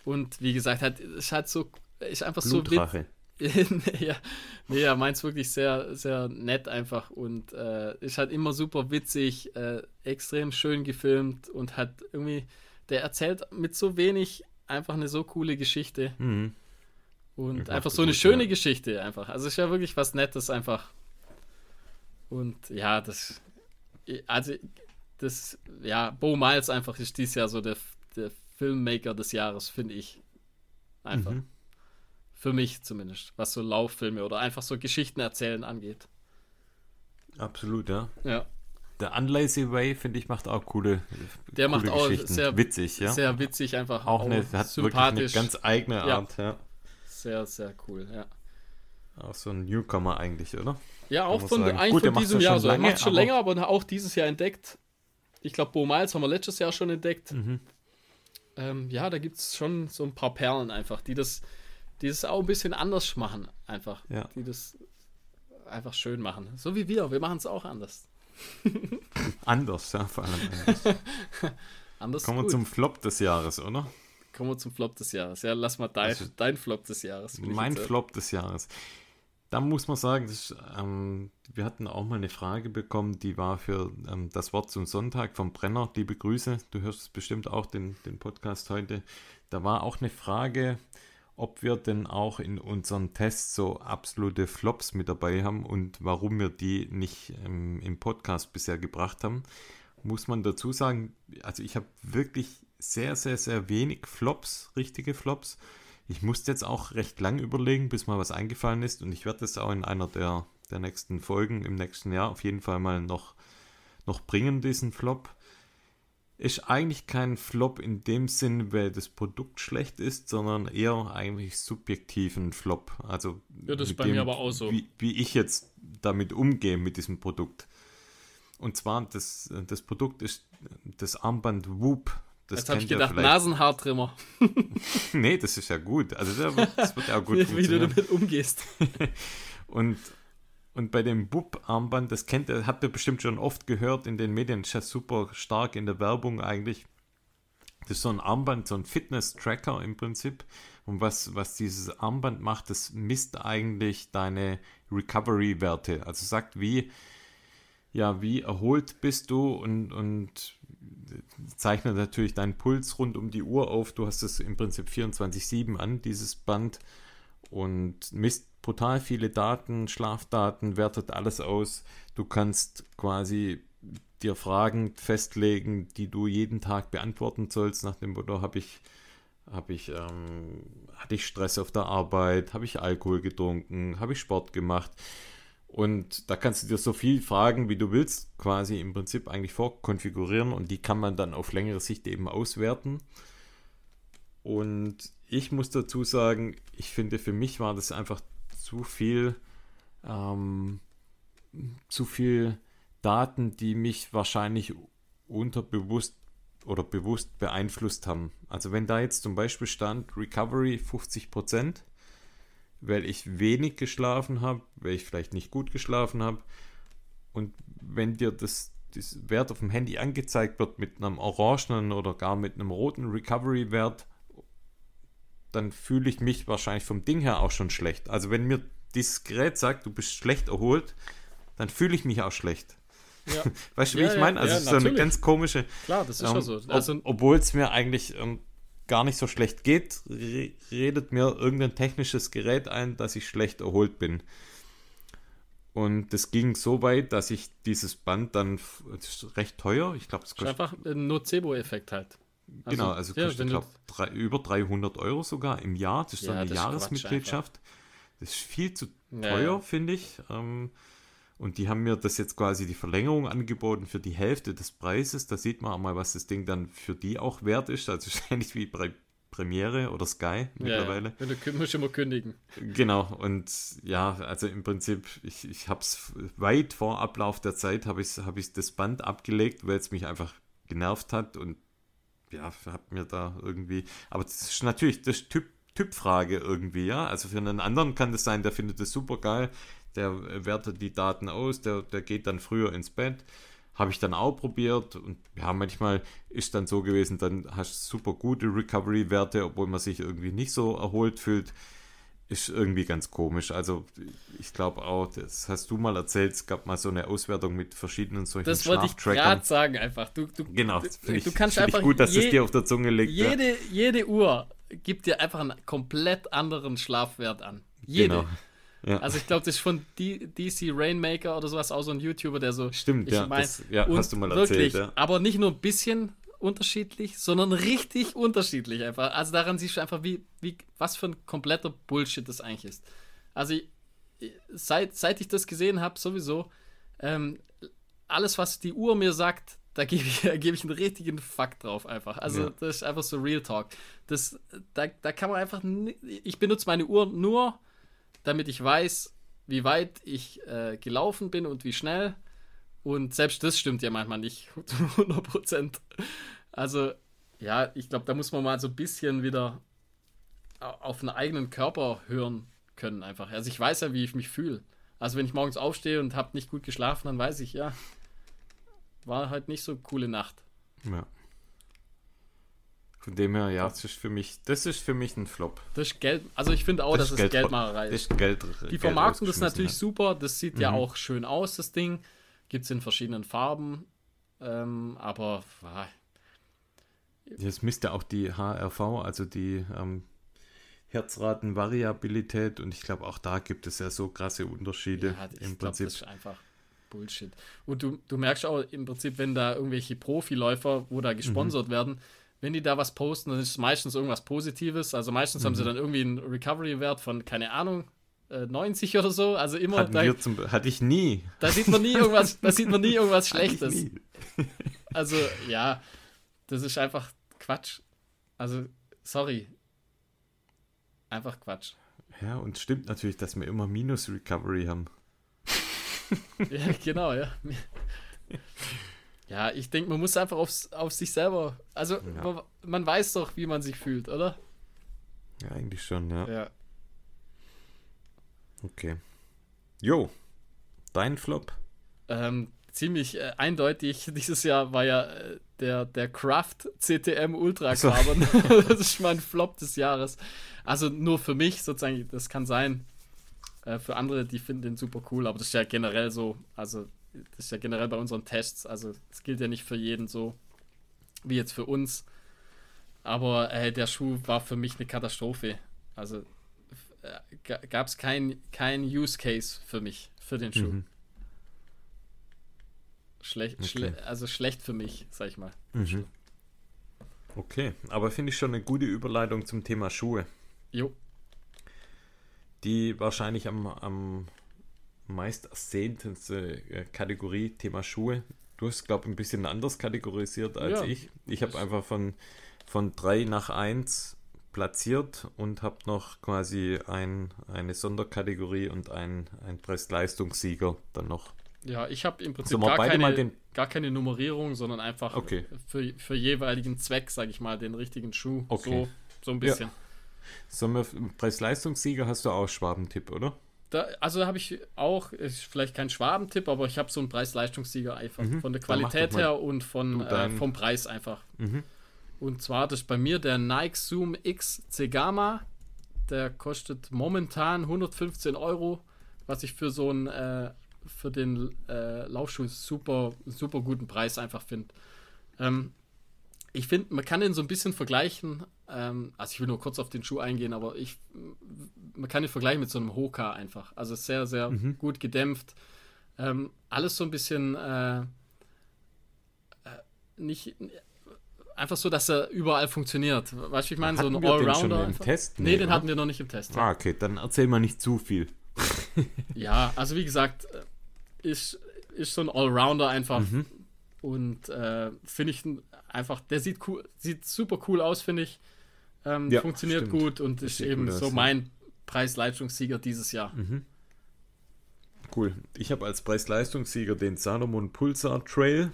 Und wie gesagt, hat, ist halt so, ist einfach Blutrache. so [LAUGHS] ja, nee, er meint es wirklich sehr, sehr nett einfach und äh, ist halt immer super witzig, äh, extrem schön gefilmt und hat irgendwie, der erzählt mit so wenig einfach eine so coole Geschichte. Mhm. Und einfach so eine gut, schöne ja. Geschichte einfach. Also ist ja wirklich was Nettes einfach. Und ja, das, also das, ja, Bo Miles einfach ist dieses Jahr so der, der Filmmaker des Jahres, finde ich. Einfach. Mhm. Für mich zumindest, was so Lauffilme oder einfach so Geschichten erzählen angeht. Absolut, ja. Ja. Der Unlazy Way, finde ich, macht auch coole Der coole macht auch sehr witzig, ja. Sehr witzig, einfach auch, auch eine, hat sympathisch. eine ganz eigene Art, ja. ja. Sehr, sehr cool, ja. Auch so ein Newcomer eigentlich, oder? Ja, auch von, eigentlich Gut, von diesem Jahr so. Er macht schon länger, aber auch dieses Jahr entdeckt. Ich glaube, Bo Miles haben wir letztes Jahr schon entdeckt. Mhm. Ähm, ja, da gibt es schon so ein paar Perlen einfach, die das die es auch ein bisschen anders machen, einfach. Ja. Die das einfach schön machen. So wie wir, wir machen es auch anders. [LAUGHS] anders, ja, vor allem anders. [LAUGHS] anders Kommen wir zum Flop des Jahres, oder? Kommen wir zum Flop des Jahres. Ja, lass mal dein, also, dein Flop des Jahres. Mein Flop des Jahres. Da muss man sagen, das, ähm, wir hatten auch mal eine Frage bekommen, die war für ähm, das Wort zum Sonntag vom Brenner. Liebe Grüße, du hörst bestimmt auch den, den Podcast heute. Da war auch eine Frage, ob wir denn auch in unseren Tests so absolute Flops mit dabei haben und warum wir die nicht ähm, im Podcast bisher gebracht haben, muss man dazu sagen, also ich habe wirklich sehr, sehr, sehr wenig Flops, richtige Flops. Ich musste jetzt auch recht lang überlegen, bis mal was eingefallen ist und ich werde das auch in einer der, der nächsten Folgen im nächsten Jahr auf jeden Fall mal noch, noch bringen, diesen Flop ist eigentlich kein Flop in dem Sinn, weil das Produkt schlecht ist, sondern eher eigentlich subjektiven Flop. Also ja, das ist bei dem, mir aber auch so. Wie, wie, ich jetzt damit umgehe mit diesem Produkt. Und zwar, das, das Produkt ist das Armband Whoop. Das Jetzt habe ich gedacht, Nasenhaartrimmer. [LAUGHS] nee, das ist ja gut. Also das wird, das wird ja [LAUGHS] gut Wie du damit umgehst. [LAUGHS] Und und bei dem Bub-Armband, das kennt ihr, habt ihr bestimmt schon oft gehört in den Medien, ist ja super stark in der Werbung eigentlich. Das ist so ein Armband, so ein Fitness-Tracker im Prinzip. Und was, was dieses Armband macht, das misst eigentlich deine Recovery-Werte. Also sagt, wie, ja, wie erholt bist du und, und zeichnet natürlich deinen Puls rund um die Uhr auf. Du hast es im Prinzip 24-7 an, dieses Band. Und misst brutal viele Daten, Schlafdaten, wertet alles aus. Du kannst quasi dir Fragen festlegen, die du jeden Tag beantworten sollst, nach dem Motto, habe ich, hab ich, ähm, hatte ich Stress auf der Arbeit, habe ich Alkohol getrunken, habe ich Sport gemacht. Und da kannst du dir so viel Fragen, wie du willst, quasi im Prinzip eigentlich vorkonfigurieren und die kann man dann auf längere Sicht eben auswerten. Und ich muss dazu sagen, ich finde, für mich war das einfach zu viel, ähm, zu viel Daten, die mich wahrscheinlich unterbewusst oder bewusst beeinflusst haben. Also wenn da jetzt zum Beispiel stand Recovery 50%, weil ich wenig geschlafen habe, weil ich vielleicht nicht gut geschlafen habe und wenn dir das, das Wert auf dem Handy angezeigt wird mit einem orangenen oder gar mit einem roten Recovery-Wert, dann fühle ich mich wahrscheinlich vom Ding her auch schon schlecht. Also wenn mir dieses Gerät sagt, du bist schlecht erholt, dann fühle ich mich auch schlecht. Ja. [LAUGHS] Weißt du, wie ja, ich meine? Also ja, so eine ganz komische. Klar, das ist ähm, ja so. Also, ob, Obwohl es mir eigentlich ähm, gar nicht so schlecht geht, re redet mir irgendein technisches Gerät ein, dass ich schlecht erholt bin. Und das ging so weit, dass ich dieses Band dann, das ist recht teuer, ich glaube, es kostet. Einfach ein Nocebo-Effekt halt. Also, genau, also ja, kostet, ich glaube, über 300 Euro sogar im Jahr. Das ist so eine Jahresmitgliedschaft. Das ist viel zu teuer, ja. finde ich. Ähm, und die haben mir das jetzt quasi die Verlängerung angeboten für die Hälfte des Preises. Da sieht man auch mal, was das Ding dann für die auch wert ist. Also [LAUGHS] wahrscheinlich wie bei Premiere oder Sky mittlerweile. Ja, du musst immer kündigen. Genau, und ja, also im Prinzip, ich, ich habe es weit vor Ablauf der Zeit, habe ich, hab ich das Band abgelegt, weil es mich einfach genervt hat und ja, habe mir da irgendwie, aber das ist natürlich das Typ Typfrage irgendwie, ja. Also für einen anderen kann das sein, der findet das super geil, der wertet die Daten aus, der, der geht dann früher ins Bett, Habe ich dann auch probiert und ja, manchmal ist dann so gewesen, dann hast du super gute Recovery-Werte, obwohl man sich irgendwie nicht so erholt fühlt. Ist irgendwie ganz komisch. Also ich glaube auch, das hast du mal erzählt, es gab mal so eine Auswertung mit verschiedenen solchen Das wollte ich gerade sagen einfach. Du, du, Genau, du, finde ich, du kannst einfach gut, dass je, es dir auf der Zunge liegt. ja. jede, jede Uhr gibt dir einfach einen komplett anderen Schlafwert an. Jede. Genau. Ja. Also ich glaube, das ist von D DC Rainmaker oder sowas, auch so ein YouTuber, der so. Stimmt, ich ja, mein, das- ja, hast du mal wirklich, erzählt, ja. Aber nicht nur ein bisschen unterschiedlich, sondern richtig unterschiedlich einfach. Also daran siehst du einfach, wie, wie, was für ein kompletter Bullshit das eigentlich ist. Also ich, seit, seit ich das gesehen habe, sowieso, ähm, alles, was die Uhr mir sagt, da gebe ich, [LAUGHS] da gebe ich einen richtigen Fakt drauf einfach. Also Ja. das ist einfach so Real Talk. Das, da, da kann man einfach, ich benutze meine Uhr nur, damit ich weiß, wie weit ich äh, gelaufen bin und wie schnell. Und selbst das stimmt ja manchmal nicht [LAUGHS] zu 100 Prozent. Also, ja, ich glaube, da muss man mal so ein bisschen wieder au- auf den eigenen Körper hören können einfach. Also ich weiß ja, wie ich mich fühle. Also wenn ich morgens aufstehe und habe nicht gut geschlafen, dann weiß ich, ja, war halt nicht so eine coole Nacht. Ja. Von dem her, ja, das ist für mich, das ist für mich ein Flop. Das ist Geld, also ich finde auch, dass es Geld- Geldmacherei Das ist. ist Geld. Die Vermarktung ist natürlich so. super, das sieht ja Mhm. auch schön aus, das Ding. Gibt es in verschiedenen Farben. Ähm, aber Das misst ja auch die HRV, also die ähm, Herzratenvariabilität und ich glaube auch da gibt es ja so krasse Unterschiede ja, ich im glaube, das Prinzip. ist einfach Bullshit. Und du, du merkst auch im Prinzip, wenn da irgendwelche Profiläufer, wo da Mhm. gesponsert werden, wenn die da was posten, dann ist es meistens irgendwas Positives. Also meistens haben sie Mhm. dann irgendwie einen Recovery-Wert von, keine Ahnung, äh, 90 oder so. Also immer, Hatten da, wir zum, hatte ich nie. da sieht man nie irgendwas, da sieht man nie [LAUGHS] irgendwas Schlechtes. nie. Also, ja, das ist einfach Quatsch. Also, sorry. Einfach Quatsch. Ja, und stimmt natürlich, dass wir immer Minus-Recovery haben. [LAUGHS] Ja, genau, ja. Ja, ich denke, man muss einfach aufs, auf sich selber. Also, Ja. man, man weiß doch, wie man sich fühlt, oder? Ja, eigentlich schon, ja. Ja. Okay. Jo, dein Flop. Ähm, ziemlich äh, eindeutig, [LAUGHS] dieses Jahr war ja äh, der, der Craft CTM Ultra so. Carbon. [LAUGHS] [LAUGHS] das ist mein Flop des Jahres. Also nur für mich sozusagen, das kann sein. Äh, für andere, die finden den super cool, aber das ist ja generell so. Also, das ist ja generell bei unseren Tests. Also, es gilt ja nicht für jeden so, wie jetzt für uns. Aber äh, der Schuh war für mich eine Katastrophe. Also, gab es kein, kein Use Case für mich, für den Schuh. Mhm. Schlecht, Okay. schle also schlecht für mich, sag ich mal. Mhm. Okay, aber finde ich schon eine gute Überleitung zum Thema Schuhe. Jo, Die wahrscheinlich am, am meist ersehntenste äh, Kategorie, Thema Schuhe. Du hast, glaube ich, ein bisschen anders kategorisiert als Ja, ich. Ich habe einfach von, von 3 nach 1 platziert und habe noch quasi ein, eine Sonderkategorie und ein, ein Preis-Leistungssieger dann noch. ja, ich habe im Prinzip Sollen wir gar keine, gar keine Nummerierung, sondern einfach Okay. für, für jeweiligen Zweck, sag ich mal, den richtigen Schuh. Okay. So, so ein bisschen. Sollen wir, Preis-Leistungssieger hast du auch Schwabentipp, oder? Da, also habe ich auch, ist vielleicht kein Schwabentipp, aber ich habe so einen Preis-Leistungssieger einfach. Mhm, Von der Qualität her und von, äh, vom Preis einfach. Mhm. Und zwar, das ist bei mir der Nike Zoom X Zegama. Der kostet momentan 115 Euro, was ich für so einen, äh, für den äh, Laufschuh super, super guten Preis einfach finde. Ähm, ich finde, man kann den so ein bisschen vergleichen. Ähm, also ich will nur kurz auf den Schuh eingehen, aber ich, man kann ihn vergleichen mit so einem Hoka einfach. Also sehr, sehr Mhm. gut gedämpft. Ähm, alles so ein bisschen äh, äh, nicht einfach so, dass er überall funktioniert. Weißt du, ich meine, so ein wir den schon Allrounder. im. Test? Nee, den oder? hatten wir noch nicht im Test. Ah, okay, dann erzähl mal nicht zu viel. [LAUGHS] Ja, also wie gesagt, äh, ist, ist so ein Allrounder einfach. Mhm. Und äh, finde ich einfach, der sieht cool, sieht super cool aus, finde ich. Ähm, Ja, funktioniert stimmt. gut und ist eben gut aus, so ja. mein Preis-Leistungssieger dieses Jahr. Mhm. Cool. Ich habe als Preis-Leistungssieger den Salomon Pulsar Trail.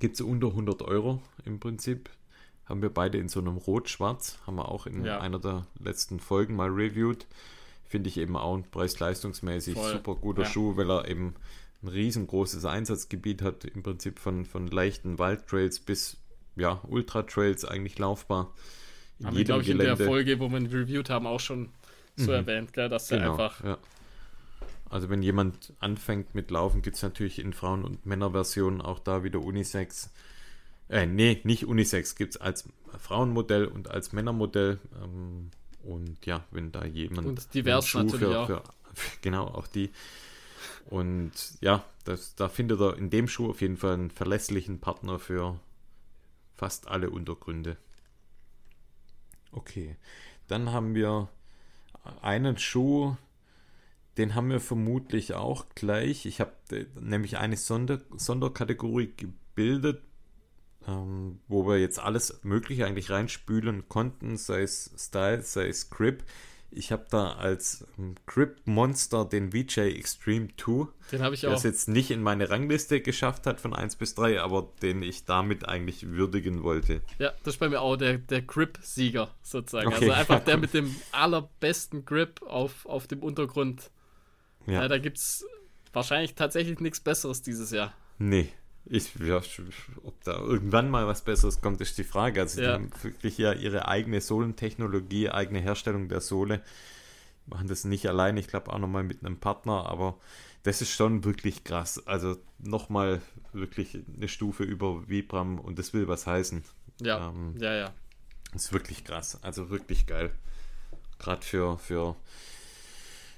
Gibt es unter 100 Euro im Prinzip. Haben wir beide in so einem Rot-Schwarz. Haben wir auch in Ja. einer der letzten Folgen mal reviewed. Finde ich eben auch preis-leistungsmäßig super guter Ja. Schuh, weil er eben ein riesengroßes Einsatzgebiet hat, im Prinzip von, von leichten Waldtrails bis ja, Ultra-Trails eigentlich laufbar. In haben wir, glaube ich, Gelände. in der Folge, wo wir ihn reviewed haben, auch schon so mhm. erwähnt, gell, dass genau, er einfach. Ja. Also wenn jemand anfängt mit Laufen, gibt es natürlich in Frauen- und Männerversionen auch da wieder Unisex. Äh, nee, nicht Unisex, gibt es als Frauenmodell und als Männermodell. Ähm, und ja, wenn da jemand. Und divers natürlich für, auch. Für, [LAUGHS] genau, auch die. Und ja, das, da findet er in dem Schuh auf jeden Fall einen verlässlichen Partner für fast alle Untergründe. Okay, dann haben wir einen Schuh, den haben wir vermutlich auch gleich. Ich habe äh, nämlich eine Sonder Sonderkategorie gebildet, ähm, wo wir jetzt alles Mögliche eigentlich reinspülen konnten, sei es Style, sei es Grip. Ich habe da als ähm, Grip Monster den VJ Extreme 2. Den habe ich auch. Der es jetzt nicht in meine Rangliste geschafft hat von 1 bis 3, aber den ich damit eigentlich würdigen wollte. Ja, das ist bei mir auch der, der Grip-Sieger sozusagen. Okay. Also einfach der [LAUGHS] mit dem allerbesten Grip auf, auf dem Untergrund. Ja. ja da gibt es wahrscheinlich tatsächlich nichts Besseres dieses Jahr. Nee, ich, ja, ob da irgendwann mal was Besseres kommt, ist die Frage. Also, ja. die haben wirklich ja ihre eigene Sohlentechnologie, eigene Herstellung der Sohle. Machen das nicht allein, ich glaube auch nochmal mit einem Partner, aber das ist schon wirklich krass. Also, nochmal wirklich eine Stufe über Vibram und das will was heißen. Ja, ähm, ja, ja. Das ist wirklich krass. Also, wirklich geil. Gerade für, für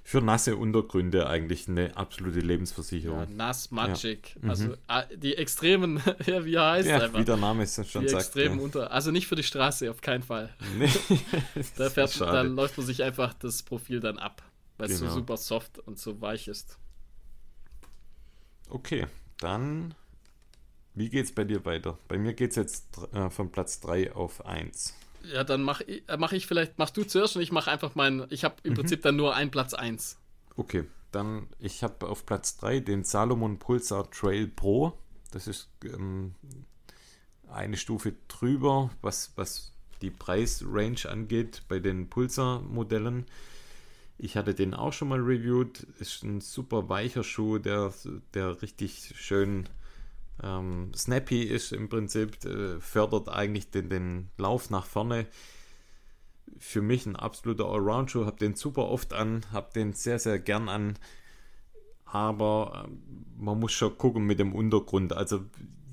für nasse Untergründe eigentlich eine absolute Lebensversicherung. Ja, nass, matschig. Ja. Also mhm. Die extremen, [LAUGHS] ja, wie heißt ja, einfach? Wie der Name es schon die sagt. Extremen ja. unter, also nicht für die Straße, auf keinen Fall. [LAUGHS] Nee. [LAUGHS] da, fährt, da läuft man sich einfach das Profil dann ab, weil es genau. so super soft und so weich ist. Okay, dann wie geht es bei dir weiter? Bei mir geht es jetzt äh, von Platz 3 auf 1. Ja, dann mache ich, äh, mach ich vielleicht, machst du zuerst und ich mache einfach meinen, ich habe im mhm. Prinzip dann nur einen Platz 1. Okay, dann ich habe auf Platz 3 den Salomon Pulsar Trail Pro. Das ist ähm, eine Stufe drüber, was, was die Preisrange angeht bei den Pulsar-Modellen. Ich hatte den auch schon mal reviewed. Ist ein super weicher Schuh, der, der richtig schön ähm, snappy ist im Prinzip, äh, fördert eigentlich den, den Lauf nach vorne. Für mich ein absoluter Allround-Schuh, habe den super oft an, habe den sehr, sehr gern an. Aber äh, man muss schon gucken mit dem Untergrund. Also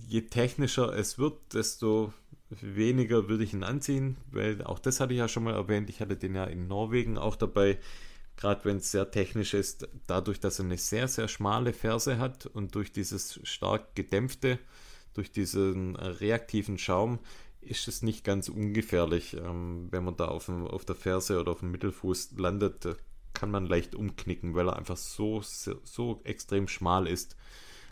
je technischer es wird, desto weniger würde ich ihn anziehen, weil auch das hatte ich ja schon mal erwähnt. Ich hatte den ja in Norwegen auch dabei gerade wenn es sehr technisch ist, dadurch, dass er eine sehr, sehr schmale Ferse hat und durch dieses stark gedämpfte, durch diesen reaktiven Schaum, ist es nicht ganz ungefährlich. Ähm, wenn man da auf, dem, auf der Ferse oder auf dem Mittelfuß landet, kann man leicht umknicken, weil er einfach so, so extrem schmal ist.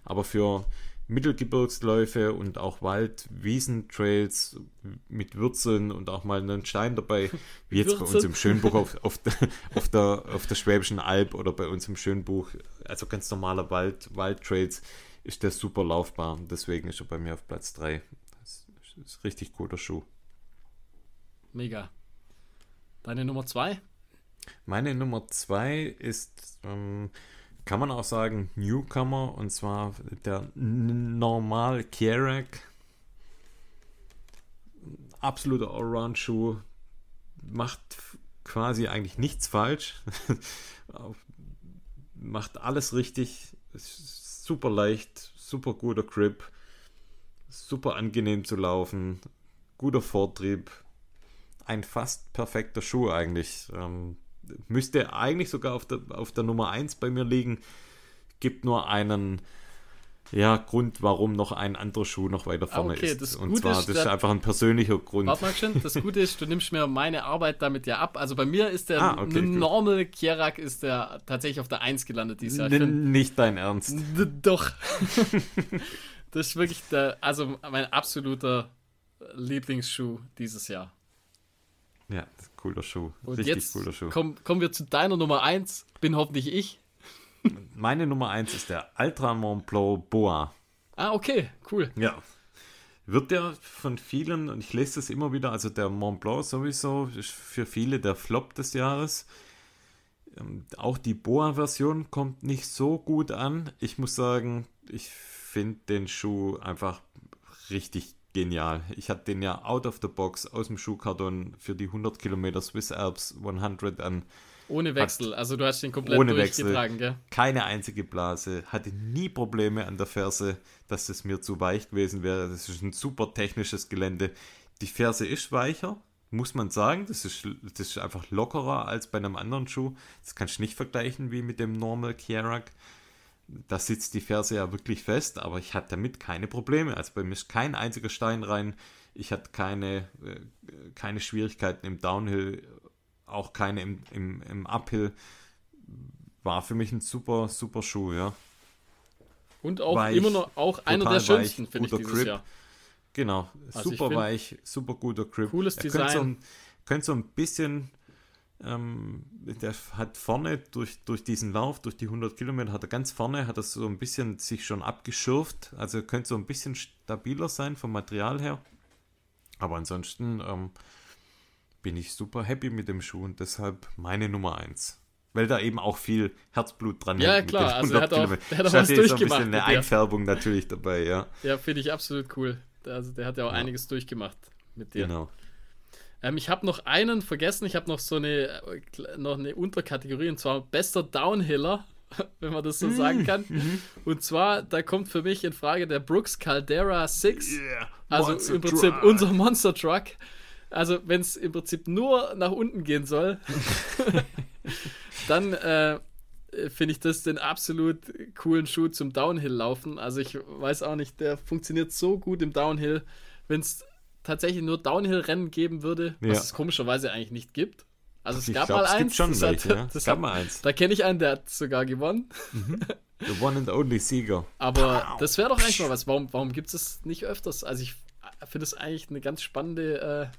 Aber für Mittelgebirgsläufe und auch Wald, Wiesentrails mit Würzeln und auch mal einen Stein dabei, wie jetzt Würzeln. bei uns im Schönbuch auf, auf, der, auf, der, auf der Schwäbischen Alb oder bei uns im Schönbuch, also ganz normaler Wald, Waldtrails, ist der super laufbar. Deswegen ist er bei mir auf Platz 3. Das ist ein richtig cooler Schuh. Mega. Deine Nummer 2? Meine Nummer 2 ist ähm, kann man auch sagen Newcomer und zwar der Normal Kierak. Absoluter Allround-Schuh. Macht quasi eigentlich nichts falsch. [LAUGHS] Macht alles richtig. Super leicht, super guter Grip. Super angenehm zu laufen. Guter Vortrieb. Ein fast perfekter Schuh eigentlich. Ähm, müsste eigentlich sogar auf der, auf der Nummer 1 bei mir liegen. Gibt nur einen ja, Grund, warum noch ein anderer Schuh noch weiter vorne okay, ist. Und Gute zwar, ist, das ist einfach ein persönlicher Grund. Warte mal schon, das Gute ist, du nimmst mir meine Arbeit damit ja ab. Also bei mir ist der ah, okay, Normal Kierak ist der tatsächlich auf der 1 gelandet dieses Jahr. N nicht dein Ernst. Doch. [LAUGHS] das ist wirklich der, also mein absoluter Lieblingsschuh dieses Jahr. Ja, cooler Schuh. Und Richtig jetzt cooler Schuh. Komm, kommen wir zu deiner Nummer 1. Bin hoffentlich ich. Meine Nummer 1 ist der Ultra Mont Blanc Boa. Ah, okay, cool. Ja. Wird der von vielen, und ich lese das immer wieder, also der Mont Blanc sowieso ist für viele der Flop des Jahres. Ähm, auch die Boa-Version kommt nicht so gut an. Ich muss sagen, ich finde den Schuh einfach richtig genial. Ich hatte den ja out of the box aus dem Schuhkarton für die 100 Kilometer Swiss Alps 100 an. Ohne Wechsel, also du hast den komplett ohne durchgetragen, Wechsel, gell? Keine einzige Blase, hatte nie Probleme an der Ferse, dass es mir zu weich gewesen wäre. Das ist ein super technisches Gelände. Die Ferse ist weicher, muss man sagen. Das ist, das ist einfach lockerer als bei einem anderen Schuh. Das kannst du nicht vergleichen wie mit dem Normal Kierak. Da sitzt die Ferse ja wirklich fest, aber ich hatte damit keine Probleme. Also bei mir ist kein einziger Stein rein. Ich hatte keine, äh, keine Schwierigkeiten im Downhill, auch keine im, im, im Uphill. War für mich ein super, super Schuh, ja. Und auch weich, immer noch auch einer der schönsten, finde ich, dieses Grip. Jahr. Genau, also super weich, super guter Grip. Cooles er Design. Könnte so, ein, könnte so ein bisschen, ähm, der hat vorne durch, durch diesen Lauf, durch die 100 Kilometer, hat er ganz vorne, hat er so ein bisschen sich schon abgeschürft. Also könnte so ein bisschen stabiler sein vom Material her. Aber ansonsten ähm, bin ich super happy mit dem Schuh und deshalb meine Nummer 1 weil da eben auch viel Herzblut dran ja, hängt. Ja, klar, also er hat auch, der hat auch was durchgemacht. ein bisschen eine Einfärbung natürlich dabei, ja. Ja, finde ich absolut cool. Also der hat ja auch ja. einiges durchgemacht mit dir. Genau. Ähm, ich habe noch einen vergessen. Ich habe noch so eine, noch eine Unterkategorie und zwar bester Downhiller, [LAUGHS] wenn man das so mm. sagen kann. Mhm. Und zwar, da kommt für mich in Frage der Brooks Caldera 6. Yeah. Also Monster im Prinzip Truck. unser Monster Truck. Also wenn es im Prinzip nur nach unten gehen soll, [LAUGHS] dann äh, finde ich das den absolut coolen Schuh zum Downhill-Laufen. Also ich weiß auch nicht, der funktioniert so gut im Downhill. Wenn es tatsächlich nur Downhill-Rennen geben würde, ja. was es komischerweise eigentlich nicht gibt. Also es ich gab glaub, mal es eins. Schon welche, ja? [LAUGHS] es gab hat, mal eins. Da kenne ich einen, der hat sogar gewonnen. Mhm. [LAUGHS] The one and only Sieger. Aber Pow. das wäre doch eigentlich mal was. Warum, warum gibt es nicht öfters? Also ich finde es eigentlich eine ganz spannende äh,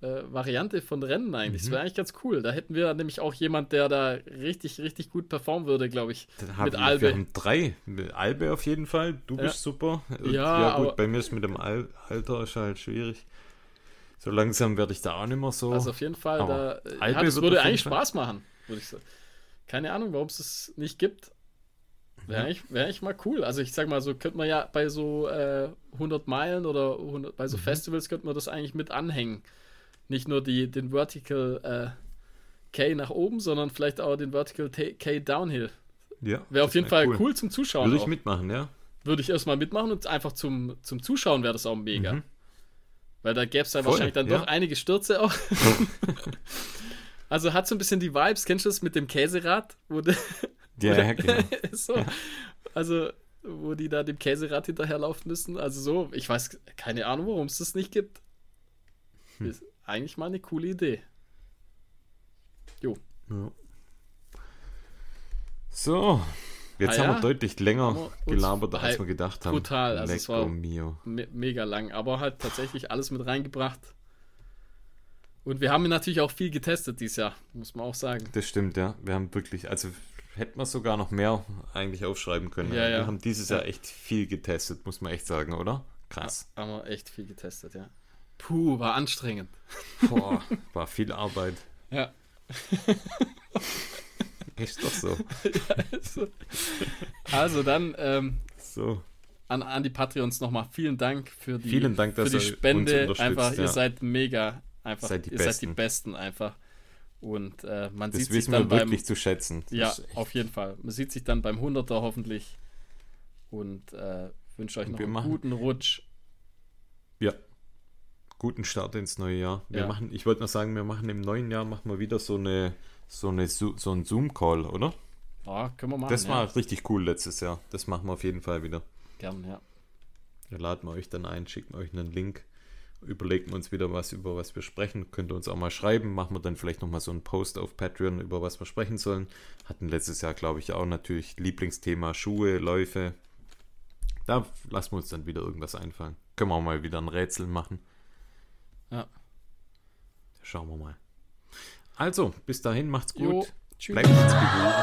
äh, Variante von Rennen eigentlich. Mhm. Das wäre eigentlich ganz cool. Da hätten wir nämlich auch jemand, der da richtig, richtig gut performen würde, glaube ich. mit wir, Albe. Wir haben drei. Mit Albe auf jeden Fall. Du ja. bist super. Ja, ja gut, bei mir ist mit dem Al Alter ist halt schwierig. So langsam werde ich da auch nicht mehr so. Also auf jeden Fall, da, ja, das würde eigentlich Spaß machen, würde ich sagen. Keine Ahnung, warum es das nicht gibt. Wäre eigentlich, wär eigentlich mal cool. Also ich sag mal, so könnte man ja bei so äh, 100 Meilen oder 100, bei so mhm. Festivals könnte man das eigentlich mit anhängen nicht nur die, den Vertical äh, K nach oben, sondern vielleicht auch den Vertical K Downhill. Ja. Wäre auf jeden Fall cool. cool. zum Zuschauen. Würde ich auch. mitmachen, ja. Würde ich erstmal mitmachen und einfach zum, zum Zuschauen wäre das auch mega. Mhm. Weil da gäbe es ja wahrscheinlich dann ja. doch einige Stürze auch. [LAUGHS] also hat so ein bisschen die Vibes, kennst du das mit dem Käserad? Wo de, [LAUGHS] ja, ja, genau. [LAUGHS] so, ja. Also, wo die da dem Käserad hinterherlaufen müssen. Also so, ich weiß keine Ahnung, warum es das nicht gibt. Hm eigentlich mal eine coole Idee. Jo. Ja. So, jetzt ah, haben ja? wir deutlich länger wir gelabert, als wir gedacht haben. Total, also es war me mega lang, aber halt tatsächlich alles mit reingebracht. Und wir haben natürlich auch viel getestet dieses Jahr, muss man auch sagen. Das stimmt, ja. Wir haben wirklich, also hätten wir sogar noch mehr eigentlich aufschreiben können. Ja, ja. Wir haben dieses Jahr echt viel getestet, muss man echt sagen, oder? Krass. Ja, haben wir echt viel getestet, ja. Puh, war anstrengend. Boah, war viel Arbeit. [LAUGHS] Ja. [LAUGHS] Ist doch so. [LAUGHS] ja, also, also dann ähm, so. An, an die Patreons nochmal vielen Dank für die, vielen Dank, für die Spende. einfach, ja. ihr seid mega. Einfach, seid ihr Besten. seid die Besten einfach. Und äh, man das sieht sich dann wir wirklich zu schätzen. ja, auf jeden Fall. Man sieht sich dann beim 100er hoffentlich. Und äh, wünsche euch noch einen machen. guten Rutsch. Ja, guten Start ins neue Jahr. Wir ja. machen, ich wollte noch sagen, wir machen im neuen Jahr machen wir wieder so eine so eine so ein Zoom Call, oder? Ja, können wir machen. Das war ja. richtig cool letztes Jahr. Das machen wir auf jeden Fall wieder. Gern, ja. Da laden wir euch dann ein, schicken euch einen Link, überlegen uns wieder was über was wir sprechen. Könnt ihr uns auch mal schreiben, machen wir dann vielleicht noch mal so einen Post auf Patreon über was wir sprechen sollen. Hatten letztes Jahr, glaube ich, auch natürlich Lieblingsthema Schuhe, Läufe. Da lassen wir uns dann wieder irgendwas einfallen. Können wir auch mal wieder ein Rätsel machen. Ja. Schauen wir mal. Also, bis dahin, macht's gut. Jo, tschüss. Bleibt uns gewogen.